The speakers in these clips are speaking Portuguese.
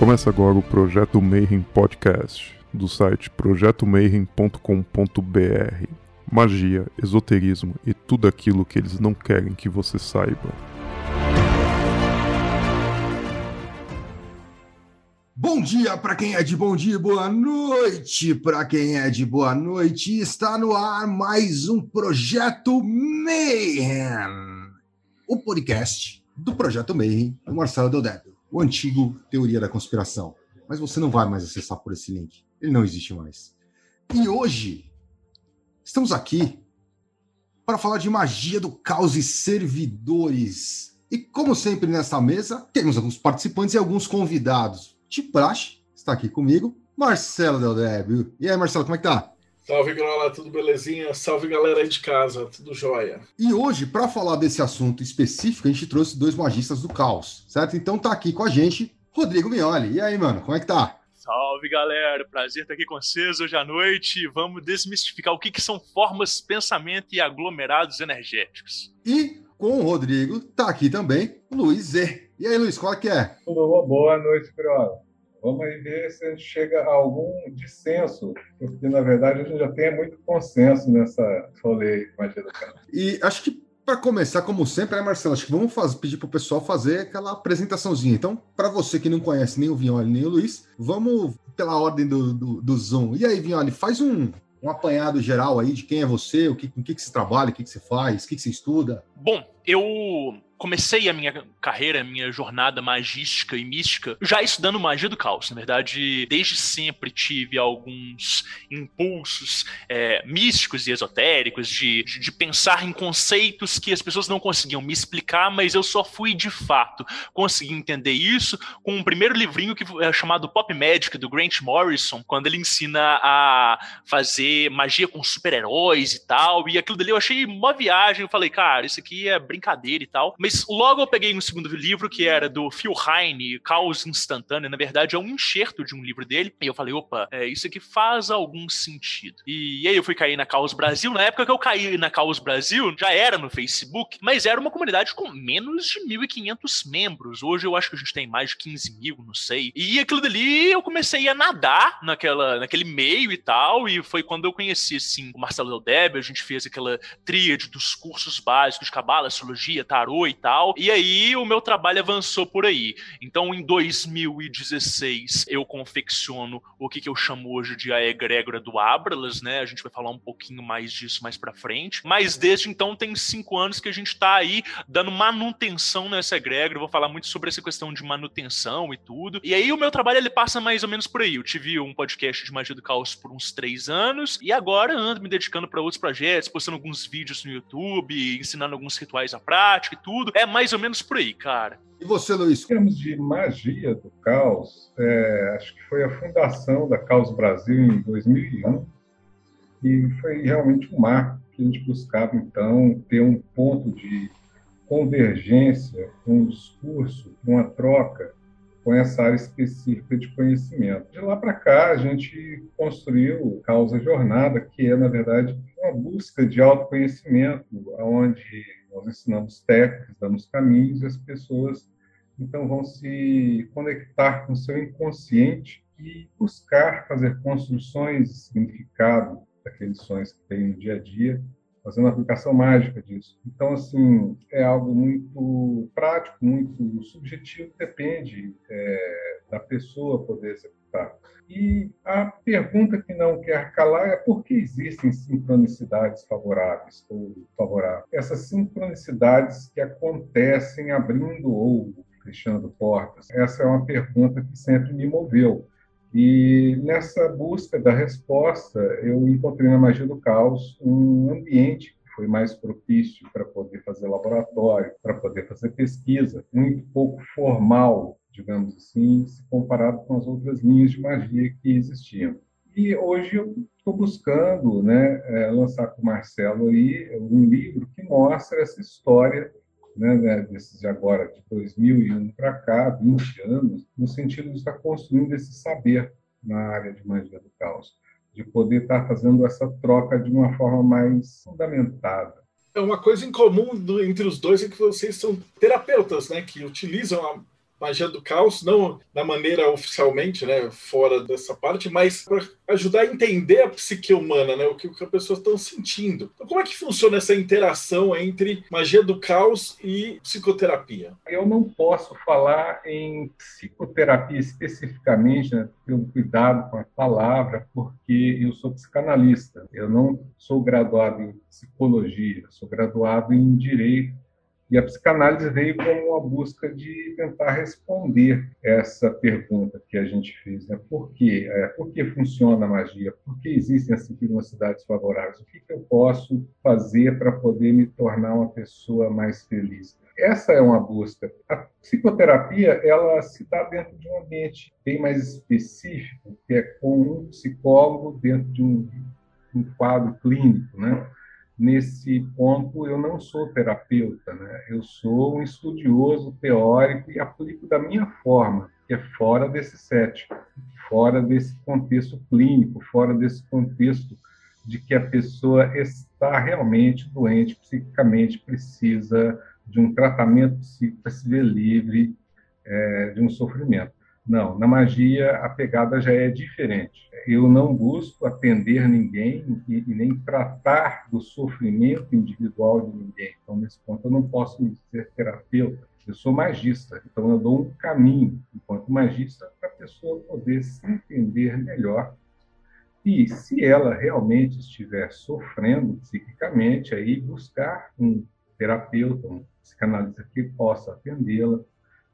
Começa agora o Projeto Mayhem Podcast, do site projetomayhem.com.br. Magia, esoterismo e tudo aquilo que eles não querem que você saiba. Bom dia para quem é de bom dia, boa noite para quem é de boa noite. Está no ar mais um Projeto Mayhem, o podcast do Projeto Mayhem, do Marcelo Deldébio o antigo Teoria da Conspiração. Mas você não vai mais acessar por esse link. Ele não existe mais. E hoje, estamos aqui para falar de magia do caos e servidores. E como sempre nessa mesa, temos alguns participantes e alguns convidados. Tiprache está aqui comigo, Marcelo Del Débio. E aí, Marcelo, como é que tá? Salve, Grola, tudo belezinha? Salve, galera aí de casa, tudo jóia. E hoje, para falar desse assunto específico, a gente trouxe dois magistas do caos, certo? Então tá aqui com a gente Rodrigo Mioli. E aí, mano, como é que tá? Salve, galera! Prazer estar aqui com vocês hoje à noite. Vamos desmistificar o que, que são formas, pensamento e aglomerados energéticos. E com o Rodrigo, tá aqui também Luiz Z. E aí, Luiz, qual é que é? Tudo bom? Boa noite, Grola. Vamos aí ver se a gente chega a algum dissenso, porque na verdade a gente já tem muito consenso nessa rolê magia do cara. E acho que para começar, como sempre, né, Marcelo? Acho que vamos fazer, pedir para o pessoal fazer aquela apresentaçãozinha. Então, para você que não conhece nem o Vignoli nem o Luiz, vamos pela ordem do, do, do Zoom. E aí, Vignoli, faz um, um apanhado geral aí de quem é você, o que, com o que, que você trabalha, o que, que você faz, o que, que você estuda. Bom, eu comecei a minha carreira, a minha jornada magística e mística já estudando magia do caos. Na verdade, desde sempre tive alguns impulsos é, místicos e esotéricos de, de, pensar em conceitos que as pessoas não conseguiam me explicar, mas eu só fui de fato conseguir entender isso com um primeiro livrinho que é chamado Pop Magic do Grant Morrison, quando ele ensina a fazer magia com super-heróis e tal. E aquilo dali eu achei uma viagem. Eu falei, cara, isso aqui é brincadeira e tal. Mas mas logo eu peguei um segundo livro que era do Phil Heine, Caos Instantâneo. Na verdade, é um enxerto de um livro dele. E eu falei, opa, é, isso aqui faz algum sentido. E, e aí eu fui cair na Caos Brasil. Na época que eu caí na Caos Brasil, já era no Facebook, mas era uma comunidade com menos de 1.500 membros. Hoje eu acho que a gente tem mais de 15 mil, não sei. E aquilo dali eu comecei a nadar naquela, naquele meio e tal. E foi quando eu conheci, assim, o Marcelo Del. A gente fez aquela tríade dos cursos básicos de cabala, astrologia, tarô e tal. E aí o meu trabalho avançou por aí. Então, em 2016, eu confecciono o que, que eu chamo hoje de a egrégora do Abralas, né? A gente vai falar um pouquinho mais disso mais pra frente. Mas desde então tem cinco anos que a gente tá aí dando manutenção nessa egrégora. Eu vou falar muito sobre essa questão de manutenção e tudo. E aí o meu trabalho ele passa mais ou menos por aí. Eu tive um podcast de magia do caos por uns três anos e agora ando me dedicando para outros projetos, postando alguns vídeos no YouTube, ensinando alguns rituais à prática e tudo. É mais ou menos por aí, cara. E você, Luiz? Em termos de magia do caos, é, acho que foi a fundação da Caos Brasil em 2001 e foi realmente um marco que a gente buscava, então, ter um ponto de convergência, um discurso, uma troca com essa área específica de conhecimento. De lá para cá, a gente construiu Causa Jornada, que é, na verdade, uma busca de autoconhecimento, onde nós ensinamos técnicas, damos caminhos e as pessoas então vão se conectar com o seu inconsciente e buscar fazer construções de significado daqueles sonhos que tem no dia a dia, fazendo a aplicação mágica disso. Então, assim, é algo muito prático, muito subjetivo, depende é, da pessoa poder executar. E a pergunta que não quer calar é por que existem sincronicidades favoráveis ou favoráveis? Essas sincronicidades que acontecem abrindo ou fechando portas. Essa é uma pergunta que sempre me moveu. E nessa busca da resposta, eu encontrei na magia do caos um ambiente que foi mais propício para poder fazer laboratório, para poder fazer pesquisa, muito pouco formal, digamos assim, se comparado com as outras linhas de magia que existiam. E hoje eu estou buscando né, é, lançar com o Marcelo aí um livro que mostra essa história né, né desses de agora, de 2001 para cá, 20 anos, no sentido de estar construindo esse saber na área de magia do caos, de poder estar fazendo essa troca de uma forma mais fundamentada. É uma coisa em comum entre os dois é que vocês são terapeutas, né, que utilizam magia do caos, não da maneira oficialmente, né, fora dessa parte, mas para ajudar a entender a psique humana, né, o que, as pessoas estão sentindo. Então, como é que funciona essa interação entre magia do caos e psicoterapia? Eu não posso falar em psicoterapia especificamente, né, pelo cuidado com a palavra, porque eu sou psicanalista. Eu não sou graduado em psicologia, sou graduado em direito e a psicanálise veio como uma busca de tentar responder essa pergunta que a gente fez, né? Por quê? É, por que funciona a magia? Por que existem as sincronicidades favoráveis? O que, que eu posso fazer para poder me tornar uma pessoa mais feliz? Essa é uma busca. A psicoterapia, ela se dá dentro de um ambiente bem mais específico, que é com um psicólogo dentro de um, um quadro clínico, né? Nesse ponto eu não sou terapeuta, né? Eu sou um estudioso teórico e aplico da minha forma, que é fora desse set, fora desse contexto clínico, fora desse contexto de que a pessoa está realmente doente psiquicamente, precisa de um tratamento psíquico para se ver livre é, de um sofrimento. Não, na magia a pegada já é diferente. Eu não busco atender ninguém e, e, nem tratar do sofrimento individual de ninguém. Então, nesse ponto, eu não posso me dizer terapeuta. Eu sou magista, então eu dou um caminho, enquanto magista, para a pessoa poder se entender melhor. E, se ela realmente estiver sofrendo psiquicamente, aí buscar um terapeuta, um psicanalista que possa atendê-la,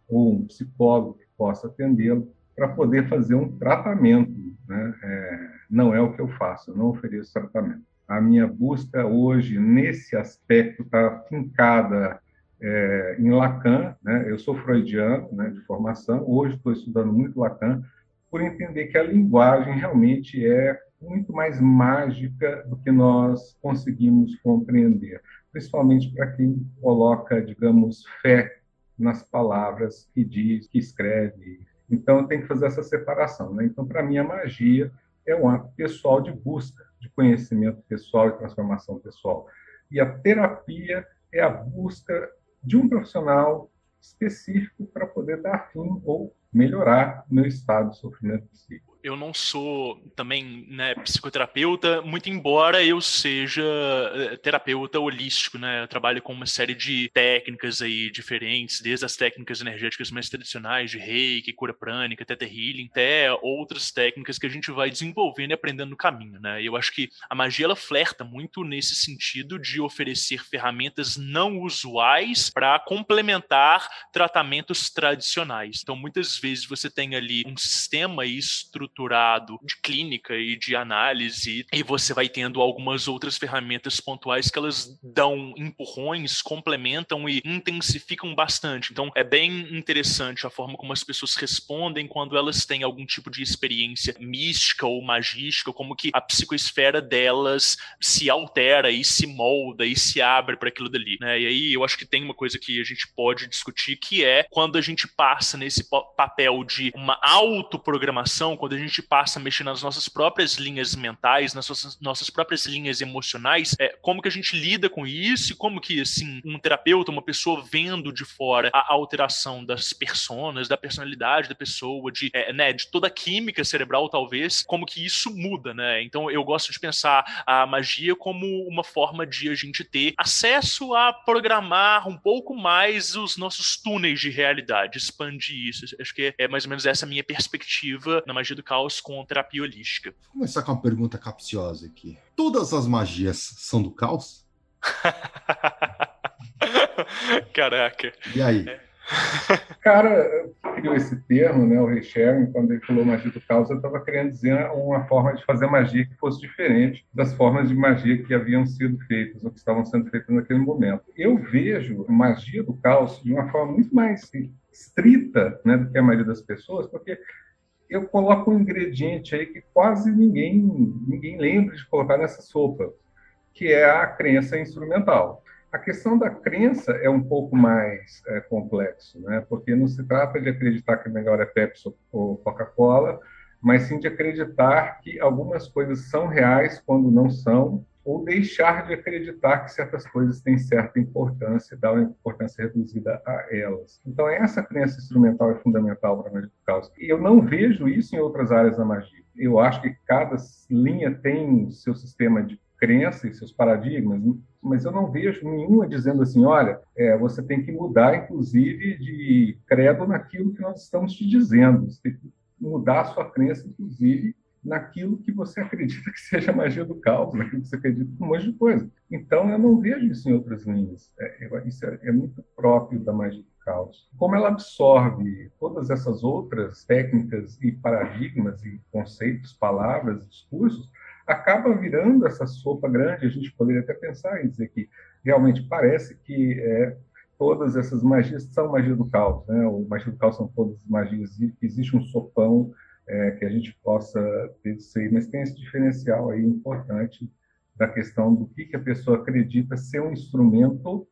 ou um psicólogo possa atendê-lo para poder fazer um tratamento. Né? É, não é o que eu faço, eu não ofereço tratamento. A minha busca hoje, nesse aspecto, está fincada é, em Lacan. Né? Eu sou freudiano né, de formação, hoje estou estudando muito Lacan, por entender que a linguagem realmente é muito mais mágica do que nós conseguimos compreender, principalmente para quem coloca, digamos, fé nas palavras que diz, que escreve. Então, tem que fazer essa separação. Né? Então, para mim, a magia é um ato pessoal de busca de conhecimento pessoal e transformação pessoal. E a terapia é a busca de um profissional específico para poder dar fim ou melhorar meu estado de sofrimento psíquico eu não sou também né, psicoterapeuta, muito embora eu seja eh, terapeuta holístico, né? Eu trabalho com uma série de técnicas aí diferentes, desde as técnicas energéticas mais tradicionais de reiki, cura prânica, teta healing, até outras técnicas que a gente vai desenvolvendo e aprendendo no caminho, né? Eu acho que a magia ela flerta muito nesse sentido de oferecer ferramentas não usuais para complementar tratamentos tradicionais. Então, muitas vezes você tem ali um sistema estruturado de clínica e de análise, e você vai tendo algumas outras ferramentas pontuais que elas dão empurrões, complementam e intensificam bastante. Então, é bem interessante a forma como as pessoas respondem quando elas têm algum tipo de experiência mística ou magística, como que a psicoesfera delas se altera e se molda e se abre para aquilo dali. Né? E aí eu acho que tem uma coisa que a gente pode discutir que é quando a gente passa nesse papel de uma autoprogramação, quando a gente passa a mexer nas nossas próprias linhas mentais, nas nossas, nossas próprias linhas emocionais, é, como que a gente lida com isso e como que, assim, um terapeuta, uma pessoa vendo de fora a alteração das personas, da personalidade da pessoa, de, é, né, de toda a química cerebral, talvez, como que isso muda, né? Então, eu gosto de pensar a magia como uma forma de a gente ter acesso a programar um pouco mais os nossos túneis de realidade, expandir isso. Acho que é mais ou menos essa minha perspectiva na magia do caos com terapia holística. Vou começar com uma pergunta capciosa aqui. Todas as magias são do caos? Caraca. E aí? É. Cara, criou esse termo, né, o Richard, quando ele falou magia do caos, eu estava querendo dizer uma forma de fazer magia que fosse diferente das formas de magia que haviam sido feitas ou que estavam sendo feitas naquele momento. Eu vejo magia do caos de uma forma muito mais estrita né, do que a maioria das pessoas, porque eu coloco um ingrediente aí que quase ninguém, ninguém lembra de colocar nessa sopa, que é a crença instrumental. A questão da crença é um pouco mais é, complexo, né? porque não se trata de acreditar que melhor é Pepsi ou Coca-Cola, mas sim de acreditar que algumas coisas são reais quando não são, ou deixar de acreditar que certas coisas têm certa importância e dar uma importância reduzida a elas. Então, essa crença instrumental é fundamental para a magia do caos. E eu não vejo isso em outras áreas da magia. Eu acho que cada linha tem seu sistema de crença e seus paradigmas, mas eu não vejo nenhuma dizendo assim, olha, é, você tem que mudar, inclusive, de credo naquilo que nós estamos te dizendo. Você tem que mudar a sua crença, inclusive, naquilo que você acredita que seja magia do caos, naquilo que você acredita um monte de coisa. Então, eu não vejo isso em outras linhas. É, isso é, é muito próprio da magia do caos. Como ela absorve todas essas outras técnicas e paradigmas e conceitos, palavras, discursos, acaba virando essa sopa grande. A gente poderia até pensar em dizer que realmente parece que é, todas essas magias são magia do caos, né? O magia do caos são todas magias, existe um sopão é, que a gente possa ter isso aí, mas tem esse diferencial aí importante da questão do que, que a pessoa acredita ser um instrumento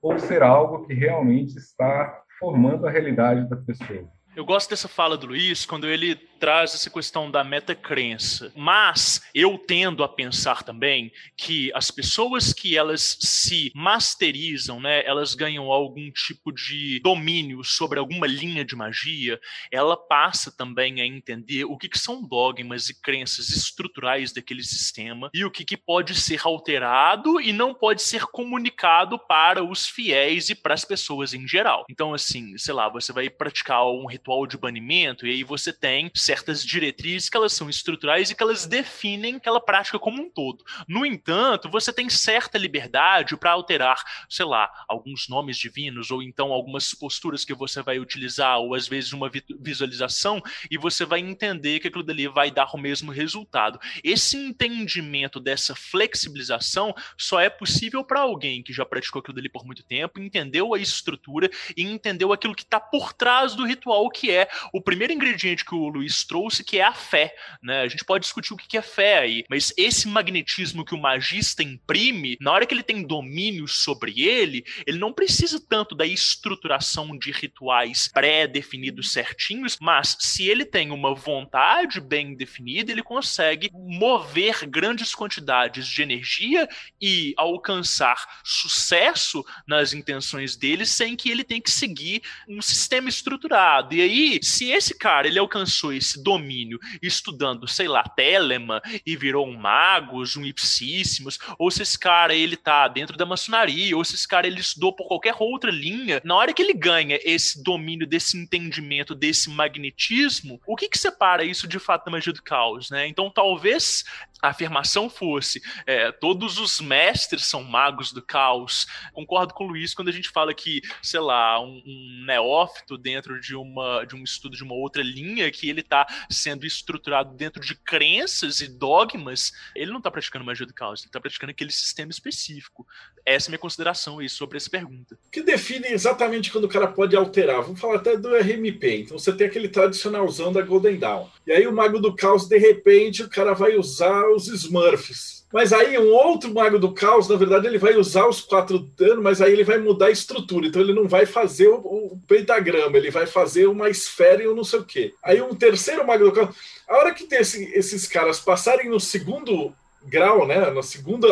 ou ser algo que realmente está formando a realidade da pessoa. Eu gosto dessa fala do Luiz quando ele traz essa questão da metacrença. Mas eu tendo a pensar também que as pessoas que elas se masterizam, né, elas ganham algum tipo de domínio sobre alguma linha de magia, ela passa também a entender o que, que são dogmas e crenças estruturais daquele sistema e o que, que pode ser alterado e não pode ser comunicado para os fiéis e para as pessoas em geral. Então, assim, sei lá, você vai praticar um ritual de banimento e aí você tem certas diretrizes que elas são estruturais e que elas definem aquela prática como um todo. No entanto, você tem certa liberdade para alterar, sei lá, alguns nomes divinos ou então algumas posturas que você vai utilizar ou às vezes uma visualização e você vai entender que aquilo dali vai dar o mesmo resultado. Esse entendimento dessa flexibilização só é possível para alguém que já praticou aquilo dali por muito tempo, entendeu a estrutura e entendeu aquilo que está por trás do ritual, que é o primeiro ingrediente que o Luiz trouxe, que é a fé. Né? A gente pode discutir o que é fé aí, mas esse magnetismo que o magista imprime, na hora que ele tem domínio sobre ele, ele não precisa tanto da estruturação de rituais pré-definidos certinhos, mas se ele tem uma vontade bem definida, ele consegue mover grandes quantidades de energia e alcançar sucesso nas intenções dele sem que ele tenha que seguir um sistema estruturado. E aí, se esse cara ele alcançou esse esse domínio estudando, sei lá, Telema e virou um Magus, um Ipsíssimos, ou se esse cara ele tá dentro da maçonaria, ou se esse cara ele estudou por qualquer outra linha, na hora que ele ganha esse domínio desse entendimento, desse magnetismo, o que que separa isso de fato da magia do caos, né? Então talvez a afirmação fosse é, todos os mestres são magos do caos. Concordo com o Luiz quando a gente fala que, sei lá, um, um neófito dentro de, uma, de um estudo de uma outra linha que ele está sendo estruturado dentro de crenças e dogmas, ele não está praticando magia do caos, ele está praticando aquele sistema específico. Essa é a minha consideração aí sobre essa pergunta. Que define exatamente quando o cara pode alterar? Vamos falar até do RMP. Então você tem aquele tradicionalzão da Golden Dawn. E aí o mago do caos, de repente, o cara vai usar os Smurfs. Mas aí um outro mago do caos, na verdade, ele vai usar os quatro danos, mas aí ele vai mudar a estrutura. Então ele não vai fazer o, o pentagrama, ele vai fazer uma esfera e um não sei o quê. Aí um terceiro mago do caos. A hora que esse, esses caras passarem no segundo grau, né, na segunda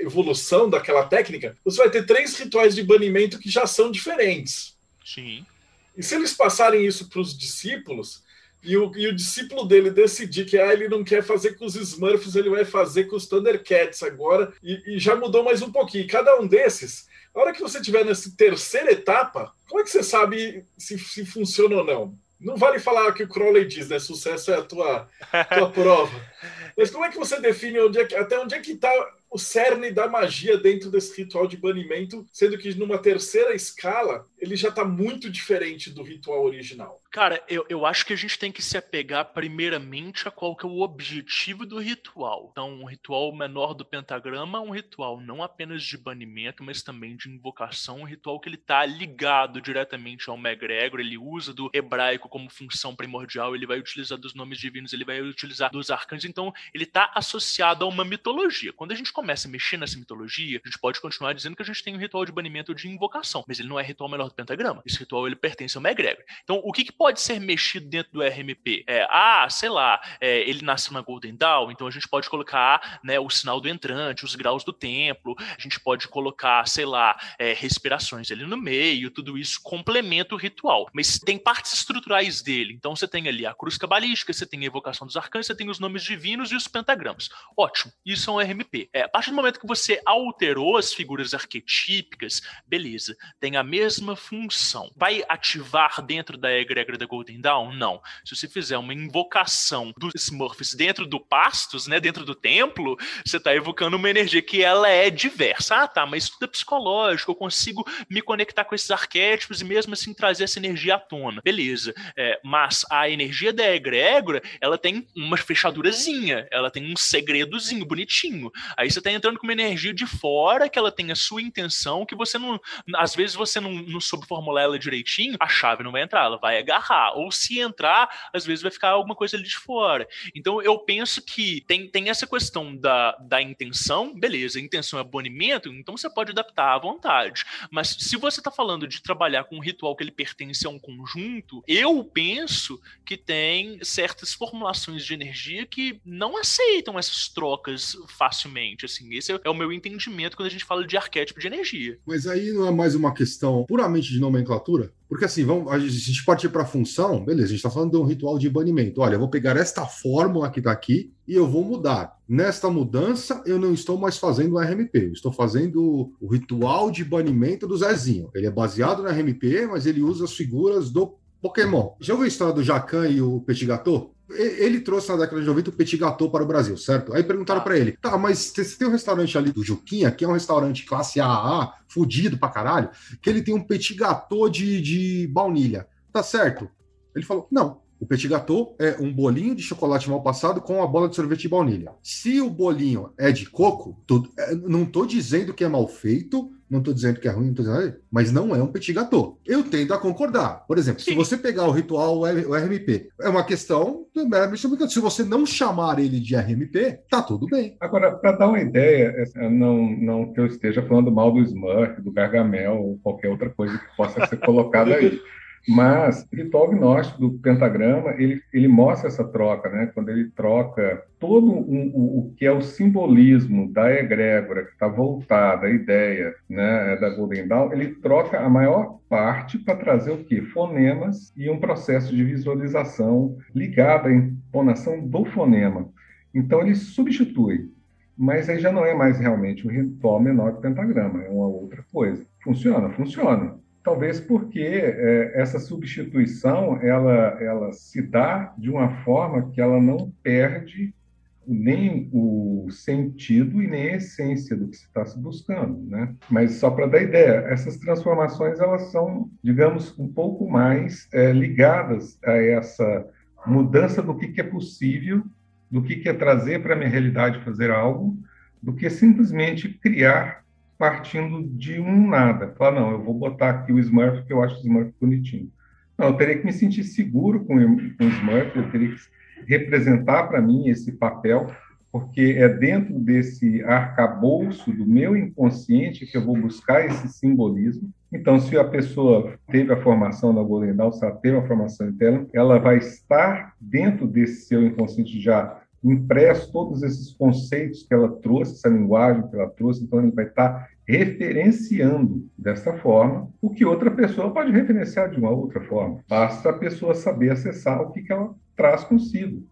evolução daquela técnica, você vai ter três rituais de banimento que já são diferentes. Sim. E se eles passarem isso para os discípulos, e o, e o, discípulo dele decidir que ah, ele não quer fazer com os Smurfs, ele vai fazer com os Thundercats agora, e, e já mudou mais um pouquinho. Cada um desses, a hora que você estiver nessa terceira etapa, como é que você sabe se, se funciona ou não? Não vale falar o que o Crowley diz, né? Sucesso é a tua, tua prova. Mas como é que você define onde é que, até onde é que está o cerne da magia dentro desse ritual de banimento, sendo que numa terceira escala ele já está muito diferente do ritual original. Cara, eu, eu acho que a gente tem que se apegar primeiramente a qual que é o objetivo do ritual. Então, um ritual menor do pentagrama é um ritual não apenas de banimento, mas também de invocação, um ritual que ele está ligado diretamente ao Megregor, ele usa do hebraico como função primordial, ele vai utilizar dos nomes divinos, ele vai utilizar dos arcanos, então ele está associado a uma mitologia. Quando a gente começa a mexer nessa mitologia, a gente pode continuar dizendo que a gente tem um ritual de banimento de invocação, mas ele não é ritual melhor do pentagrama. Esse ritual ele pertence ao Megreg. Então, o que, que, pode ser mexido dentro do RMP? É, ah, sei lá, é, ele nasceu na Golden Dawn, então a gente pode colocar né, o sinal do entrante, os graus do templo, a gente pode colocar, sei lá, é, respirações ali no meio, tudo isso complementa o ritual. Mas tem partes estruturais dele. Então você tem ali a cruz cabalística, você tem a evocação dos arcanos, você tem os nomes divinos e os pentagramas. Ótimo, isso é um RMP. É, a partir do momento que você alterou as figuras arquetípicas, beleza, tem a mesma função. Vai ativar dentro da egrégora da Golden Dawn? Não. Se você fizer uma invocação dos Smurfs dentro do Pastos, né, dentro do templo, você está evocando uma energia que ela é diversa. Ah, tá, mas tudo é psicológico, eu consigo me conectar com esses arquétipos e mesmo assim trazer essa energia à tona. Beleza. É, mas a energia da egrégora, ela tem uma fechadurazinha, ela tem um segredozinho bonitinho. Aí você está entrando com uma energia de fora que ela tem a sua intenção, que você não. Às vezes você não, não soube formular ela direitinho, a chave não vai entrar, ela vai agarrar. Ou se entrar, às vezes vai ficar alguma coisa ali de fora. Então eu penso que tem, tem essa questão da, da intenção, beleza, a intenção é banimento, então você pode adaptar à vontade. Mas se você está falando de trabalhar com um ritual que ele pertence a um conjunto, eu penso que tem certas formulações de energia que não aceitam essas trocas facilmente. Assim, esse é o meu entendimento quando a gente fala de arquétipo de energia. Mas aí não é mais uma questão puramente de nomenclatura? Porque assim, vamos, a gente partir para a função, beleza, a gente está falando de um ritual de banimento. Olha, eu vou pegar esta fórmula que está aqui e eu vou mudar. Nesta mudança, eu não estou mais fazendo o RMP, eu estou fazendo o ritual de banimento do Zezinho. Ele é baseado no RMP, mas ele usa as figuras do Pokémon. Já ouviu a história do Jacan e o Petit Gâteau? Ele trouxe na década de 90 o petit gâteau para o Brasil, certo? Aí perguntaram ah. para ele: tá, mas você tem um restaurante ali do Juquinha, que é um restaurante classe AA, fudido pra caralho, que ele tem um petit gâteau de, de baunilha. Tá certo? Ele falou: não. O petit gâteau é um bolinho de chocolate mal passado com uma bola de sorvete de baunilha. Se o bolinho é de coco, tô, é, não tô dizendo que é mal feito, não estou dizendo que é ruim, não tô dizendo, mas não é um petit gâteau. Eu tendo a concordar. Por exemplo, Sim. se você pegar o ritual, o RMP, é uma questão se você não chamar ele de RMP, tá tudo bem. Agora, para dar uma ideia, não, não que eu esteja falando mal do Smurf, do Gargamel ou qualquer outra coisa que possa ser colocada aí. Mas o ritual gnóstico do pentagrama, ele, ele mostra essa troca, né? Quando ele troca todo um, o, o que é o simbolismo da egrégora, que está voltada à ideia né, da Golden Dawn, ele troca a maior parte para trazer o quê? Fonemas e um processo de visualização ligado à entonação do fonema. Então ele substitui, mas aí já não é mais realmente um ritual menor que o pentagrama, é uma outra coisa. Funciona? Funciona talvez porque é, essa substituição ela, ela se dá de uma forma que ela não perde nem o sentido e nem a essência do que se está se buscando, né? Mas só para dar ideia, essas transformações elas são, digamos, um pouco mais é, ligadas a essa mudança do que, que é possível, do que, que é trazer para a minha realidade fazer algo, do que simplesmente criar partindo de um nada. Falar, não, eu vou botar aqui o Smurf porque eu acho o Smurf bonitinho. Não, eu teria que me sentir seguro com, com o Smurf, eu teria que representar para mim esse papel, porque é dentro desse arcabouço do meu inconsciente que eu vou buscar esse simbolismo. Então, se a pessoa teve a formação na Golden Dawn, se ela teve a formação interna, ela vai estar dentro desse seu inconsciente já impresso todos esses conceitos que ela trouxe, essa linguagem que ela trouxe, então ele vai estar referenciando dessa forma o que outra pessoa pode referenciar de uma outra forma. Basta a pessoa saber acessar o que, que ela traz consigo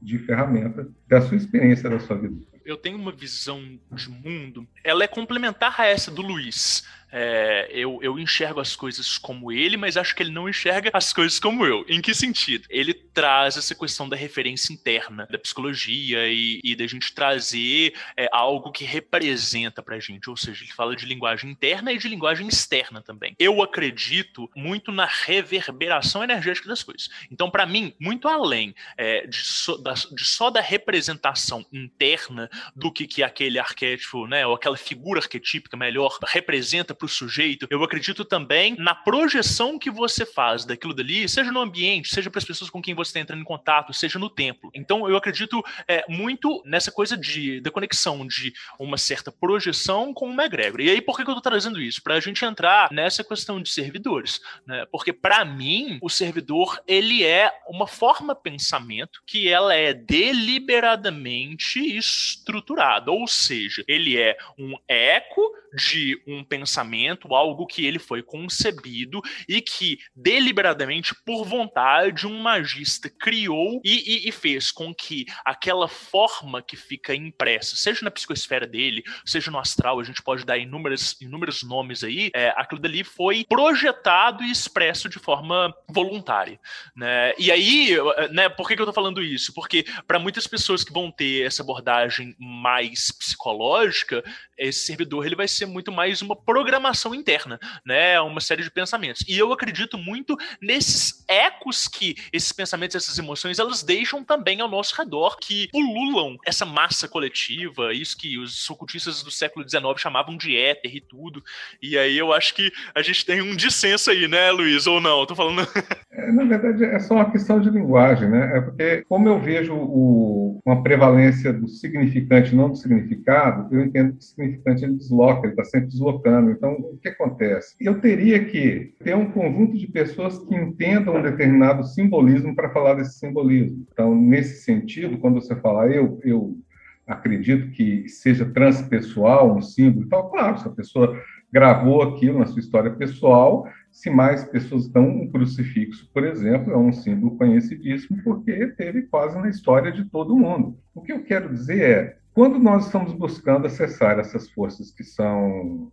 de ferramenta da sua experiência, da sua vida. Eu tenho uma visão de mundo, ela é complementar a essa do Luiz é, eu, eu enxergo as coisas como ele, mas acho que ele não enxerga as coisas como eu. Em que sentido? Ele traz essa questão da referência interna da psicologia e, e da gente trazer é, algo que representa pra gente. Ou seja, ele fala de linguagem interna e de linguagem externa também. Eu acredito muito na reverberação energética das coisas. Então, para mim, muito além é, de, so, da, de, só da representação interna do que, que aquele arquétipo, né, ou aquela figura arquetípica melhor representa para o sujeito, eu acredito também na projeção que você faz daquilo dali, seja no ambiente, seja para as pessoas com quem você está entrando em contato, seja no templo. Então, eu acredito é, muito nessa coisa de, da conexão de uma certa projeção com uma egrégora. E aí, por que, que eu estou trazendo isso? Para a gente entrar nessa questão de servidores. Né? Porque, para mim, o servidor ele é uma forma pensamento que ela é deliberadamente estruturada, ou seja, ele é um eco de um pensamento, algo que ele foi concebido e que deliberadamente, por vontade, um magista criou e, e, e, fez com que aquela forma que fica impressa, seja na psicosfera dele, seja no astral, a gente pode dar inúmeros, inúmeros nomes aí, é, aquilo dali foi projetado e expresso de forma voluntária. Né? E aí, né, por que, que eu tô falando isso? Porque para muitas pessoas que vão ter essa abordagem mais psicológica, esse servidor ele vai ser muito mais uma programação interna, né? Uma série de pensamentos. E eu acredito muito nesses ecos que esses pensamentos, essas emoções, elas deixam também ao nosso redor, que pululam essa massa coletiva, isso que os ocultistas do século XIX chamavam de éter e tudo. E aí eu acho que a gente tem um dissenso aí, né, Luiz? Ou não? tô falando. É, na verdade, é só uma questão de linguagem, né? É porque, como eu vejo o, uma prevalência do significante, não do significado, eu entendo que o significante ele desloca, ele está sempre deslocando. Então, o que acontece? Eu teria que ter um conjunto de pessoas que entendam um determinado simbolismo para falar desse simbolismo. Então, nesse sentido, quando você fala eu, eu acredito que seja transpessoal um símbolo e tal, claro, se a pessoa gravou aquilo na sua história pessoal, se mais pessoas dão um crucifixo, por exemplo, é um símbolo conhecidíssimo porque teve quase na história de todo mundo. O que eu quero dizer é, quando nós estamos buscando acessar essas forças que são,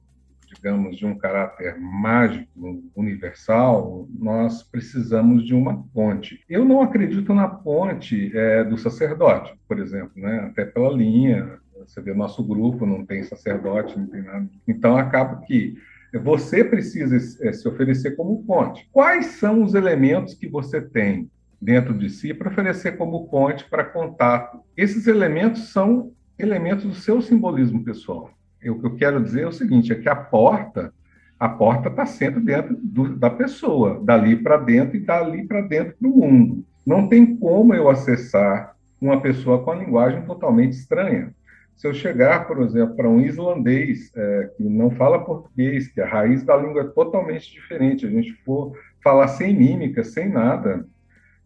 digamos, de um caráter mágico, universal, nós precisamos de uma ponte. Eu não acredito na ponte é, do sacerdote, por exemplo, né? até pela linha. Você vê, nosso grupo não tem sacerdote, não tem nada. Então, acaba que você precisa é, se oferecer como ponte. Quais são os elementos que você tem dentro de si para oferecer como ponte para contato? Esses elementos são elementos do seu simbolismo pessoal. Que eu quero dizer o seguinte: é que a porta, a porta está sempre dentro do, da pessoa, dali para dentro e dali para dentro para o mundo. Não tem como eu acessar uma pessoa com a linguagem totalmente estranha. Se eu chegar, por exemplo, para um islandês é, que não fala português, que a raiz da língua é totalmente diferente, a gente for falar sem mímica, sem nada,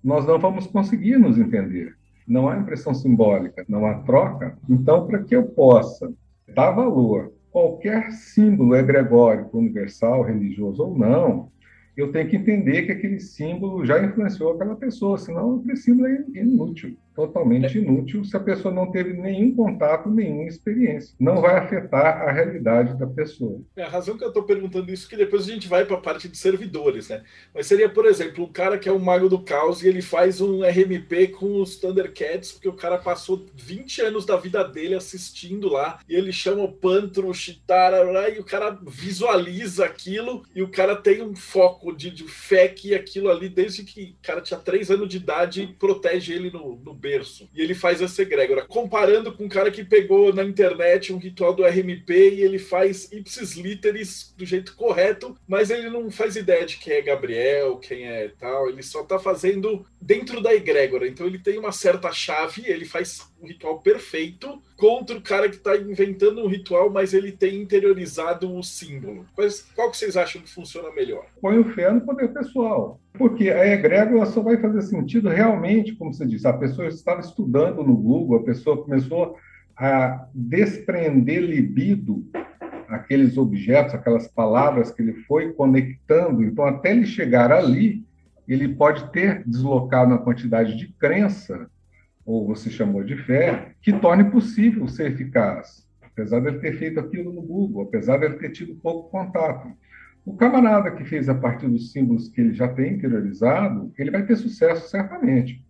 nós não vamos conseguir nos entender não há impressão simbólica, não há troca. Então, para que eu possa dar valor qualquer símbolo egregórico, universal, religioso ou não, eu tenho que entender que aquele símbolo já influenciou aquela pessoa, senão aquele símbolo é inútil totalmente inútil se a pessoa não teve nenhum contato, nenhuma experiência. Não vai afetar a realidade da pessoa. É, a razão que eu estou perguntando isso é que depois a gente vai para a parte de servidores, né? Mas seria, por exemplo, um cara que é um mago do caos e ele faz um RMP com os Thundercats, porque o cara passou 20 anos da vida dele assistindo lá, e ele chama o Pantro, o Chitara, e o cara visualiza aquilo, e o cara tem um foco de, de fé que aquilo ali, desde que o cara tinha 3 anos de idade, protege ele no, no berço. E ele faz essa egrégora. Comparando com um cara que pegou na internet um ritual do RMP e ele faz ipsis literis do jeito correto, mas ele não faz ideia de quem é Gabriel, quem é tal. Ele só tá fazendo dentro da egrégora. Então ele tem uma certa chave, ele faz um ritual perfeito contra o cara que está inventando um ritual, mas ele tem interiorizado o símbolo. Mas qual que vocês acham que funciona melhor? Põe o fé no poder pessoal. Porque a egrégora só vai fazer sentido realmente, como você disse, a pessoa estava estudando no Google, a pessoa começou a desprender libido aqueles objetos, aquelas palavras que ele foi conectando. Então, até ele chegar ali, ele pode ter deslocado uma quantidade de crença ou você chamou de fé, que torne possível ser eficaz, apesar de ele ter feito aquilo no Google, apesar de ele ter tido pouco contato. O camarada que fez a partir dos símbolos que ele já tem interiorizado, ele vai ter sucesso certamente.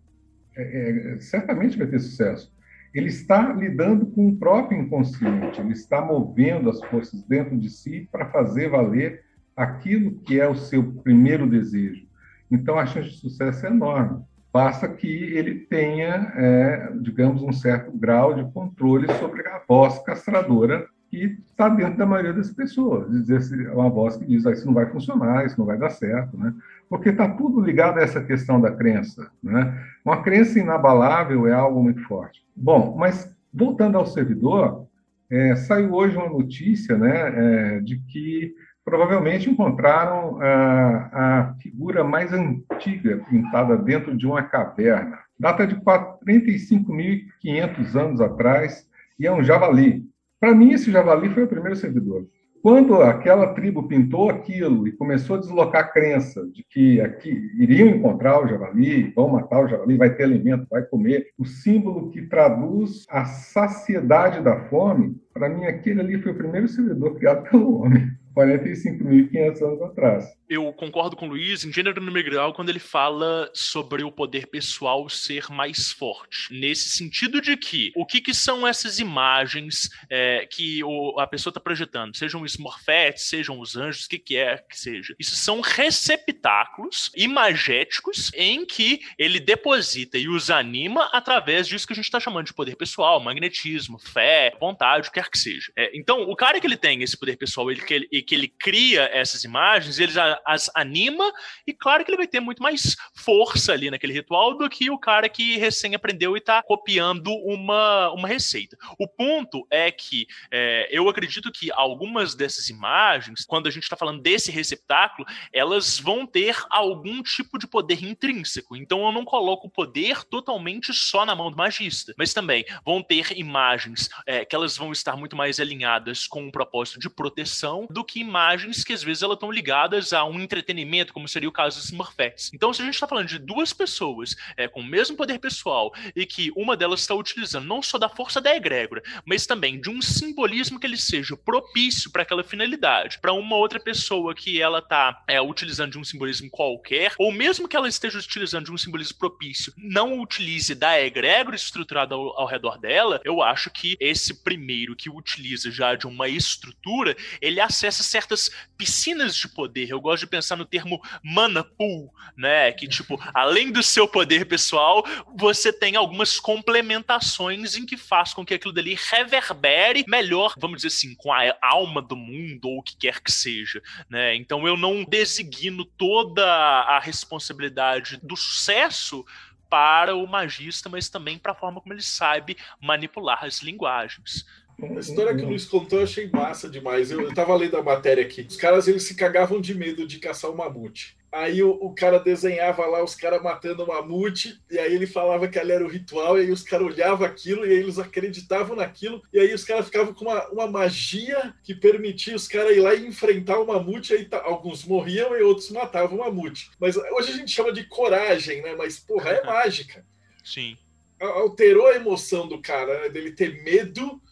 É, é, certamente vai ter sucesso. Ele está lidando com o próprio inconsciente, ele está movendo as forças dentro de si para fazer valer aquilo que é o seu primeiro desejo. Então, a chance de sucesso é enorme. Basta que ele tenha, é, digamos, um certo grau de controle sobre a voz castradora, que está dentro da maioria das pessoas. Dizer uma voz que diz, ah, isso não vai funcionar, isso não vai dar certo, né? Porque está tudo ligado a essa questão da crença, né? Uma crença inabalável é algo muito forte. Bom, mas voltando ao servidor, é, saiu hoje uma notícia, né, é, de que provavelmente encontraram a, a figura mais antiga pintada dentro de uma caverna. Data de 45.500 anos atrás e é um javali. Para mim, esse javali foi o primeiro servidor. Quando aquela tribo pintou aquilo e começou a deslocar a crença de que aqui iriam encontrar o javali, vão matar o javali, vai ter alimento, vai comer, o símbolo que traduz a saciedade da fome, para mim aquele ali foi o primeiro servidor criado pelo homem. 45.500 anos atrás. Eu concordo com o Luiz em gênero grau quando ele fala sobre o poder pessoal ser mais forte. Nesse sentido de que o que, que são essas imagens é, que o, a pessoa está projetando? Sejam os morfetes, sejam os anjos, o que quer que, que seja. Isso são receptáculos imagéticos em que ele deposita e os anima através disso que a gente está chamando de poder pessoal, magnetismo, fé, vontade, o que quer que seja. É, então, o cara que ele tem esse poder pessoal ele, que ele, que ele cria essas imagens, ele as anima, e claro que ele vai ter muito mais força ali naquele ritual do que o cara que recém aprendeu e está copiando uma, uma receita. O ponto é que é, eu acredito que algumas dessas imagens, quando a gente está falando desse receptáculo, elas vão ter algum tipo de poder intrínseco. Então eu não coloco o poder totalmente só na mão do magista, mas também vão ter imagens é, que elas vão estar muito mais alinhadas com um propósito de proteção do que que imagens que às vezes elas estão ligadas a um entretenimento, como seria o caso dos Smurfettes. Então, se a gente está falando de duas pessoas é, com o mesmo poder pessoal e que uma delas está utilizando não só da força da egrégora, mas também de um simbolismo que ele seja propício para aquela finalidade, para uma outra pessoa que ela está é, utilizando de um simbolismo qualquer, ou mesmo que ela esteja utilizando de um simbolismo propício, não utilize da egrégora estruturada ao, ao redor dela, eu acho que esse primeiro que utiliza já de uma estrutura, ele acessa certas piscinas de poder. Eu gosto de pensar no termo mana pool, né? Que, tipo, além do seu poder pessoal, você tem algumas complementações em que faz com que aquilo dali reverbere melhor, vamos dizer assim, com a alma do mundo ou o que quer que seja, né? Então eu não designo toda a responsabilidade do sucesso para o magista, mas também para a forma como ele sabe manipular as linguagens. A história que o Luiz contou eu achei massa demais. Eu, eu tava lendo a matéria aqui. Os caras eles se cagavam de medo de caçar o mamute. Aí o, o cara desenhava lá os caras matando o mamute, e aí ele falava que ali era o ritual, e aí os caras olhavam aquilo, e aí eles acreditavam naquilo, e aí os caras ficavam com uma, uma magia que permitia os caras ir lá e enfrentar o mamute, aí tá, alguns morriam e outros matavam o mamute. Mas hoje a gente chama de coragem, né? Mas, porra, é mágica. Sim. Alterou a emoção do cara, né? dele ter medo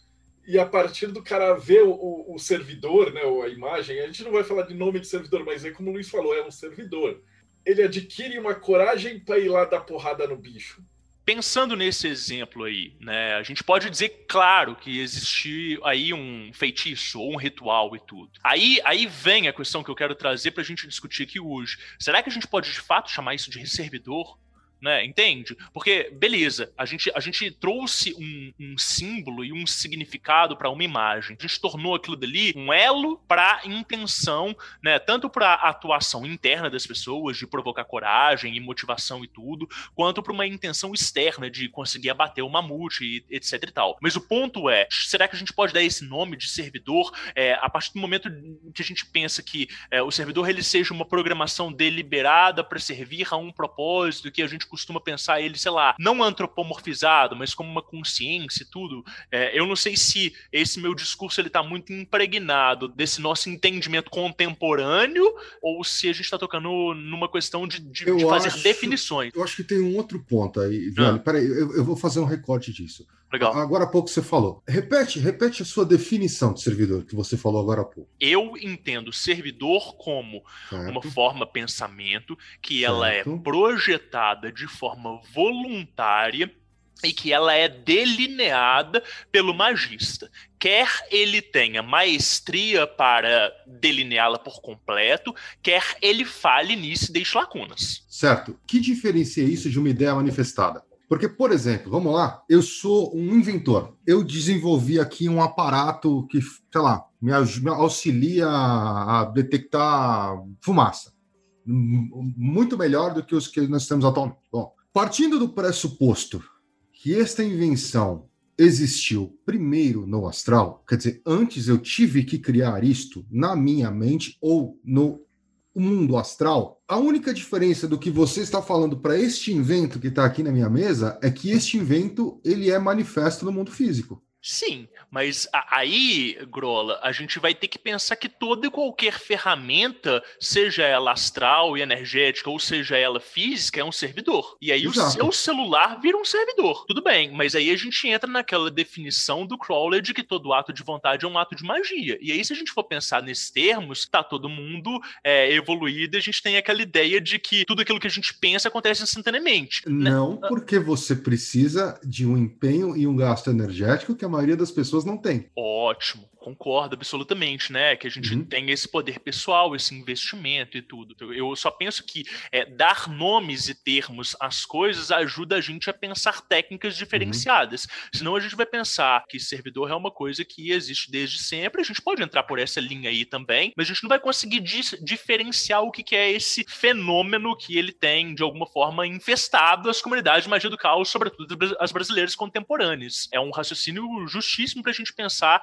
e a partir do cara ver o, o, servidor, né, a imagem, a gente não vai falar de nome de servidor, mas é como o Luiz falou, é um servidor. Ele adquire uma coragem para ir lá dar porrada no bicho. Pensando nesse exemplo aí, né, a gente pode dizer, claro, que existe aí um feitiço ou um ritual e tudo. Aí, aí vem a questão que eu quero trazer para a gente discutir aqui hoje. Será que a gente pode de fato chamar isso de servidor? Né? Entende? Porque, beleza, a gente, a gente trouxe um, um símbolo e um significado para uma imagem. A gente tornou aquilo dali um elo para intenção, né? Tanto para atuação interna das pessoas, de provocar coragem e motivação e tudo, quanto para uma intenção externa de conseguir abater o mamute e etc e tal. Mas o ponto é, será que a gente pode dar esse nome de servidor é, a partir do momento que a gente pensa que é, o servidor ele seja uma programação deliberada para servir a um propósito que a gente costuma pensar ele, sei lá, não antropomorfizado, mas como uma consciência e tudo. É, eu não sei se esse meu discurso ele tá muito impregnado desse nosso entendimento contemporâneo ou se a gente está tocando numa questão de, de, de fazer acho, definições. Eu acho que tem um outro ponto aí, Viane. Ah. Peraí, eu, eu vou fazer um recorte disso. Legal. Agora há pouco você falou. Repete, repete a sua definição de servidor que você falou agora há pouco. Eu entendo servidor como certo. uma forma pensamento que certo. ela é projetada de forma voluntária e que ela é delineada pelo magista. Quer ele tenha maestria para delineá-la por completo, quer ele fale nisso e deixe lacunas. Certo. Que diferencia isso de uma ideia manifestada? Porque, por exemplo, vamos lá, eu sou um inventor. Eu desenvolvi aqui um aparato que, sei lá, me, auxilia a detectar fumaça. Muito melhor do que os que nós temos atualmente. Bom, partindo do pressuposto que esta invenção existiu primeiro no astral, quer dizer, antes eu tive que criar isto na minha mente ou no mundo astral, a única diferença do que você está falando para este invento que está aqui na minha mesa é que este invento ele é manifesto no mundo físico. Sim, mas aí, Grola, a gente vai ter que pensar que toda e qualquer ferramenta, seja ela astral e energética, ou seja ela física, é um servidor. E aí Exato. o seu celular vira um servidor. Tudo bem, mas aí a gente entra naquela definição do Crowley de que todo ato de vontade é um ato de magia. E aí, se a gente for pensar nesses termos, tá todo mundo é, evoluído e a gente tem aquela ideia de que tudo aquilo que a gente pensa acontece instantaneamente. Né? Não, né? porque você precisa de um empenho e um gasto energético que é maioria das pessoas não tem. Ótimo concordo absolutamente, né? Que a gente uhum. tem esse poder pessoal, esse investimento e tudo. Eu só penso que é, dar nomes e termos às coisas ajuda a gente a pensar técnicas diferenciadas. Uhum. Senão a gente vai pensar que servidor é uma coisa que existe desde sempre. A gente pode entrar por essa linha aí também, mas a gente não vai conseguir diferenciar o que, que é esse fenômeno que ele tem, de alguma forma, infestado as comunidades de magia do caos, sobretudo as brasileiras contemporâneas. É um raciocínio justíssimo para a gente pensar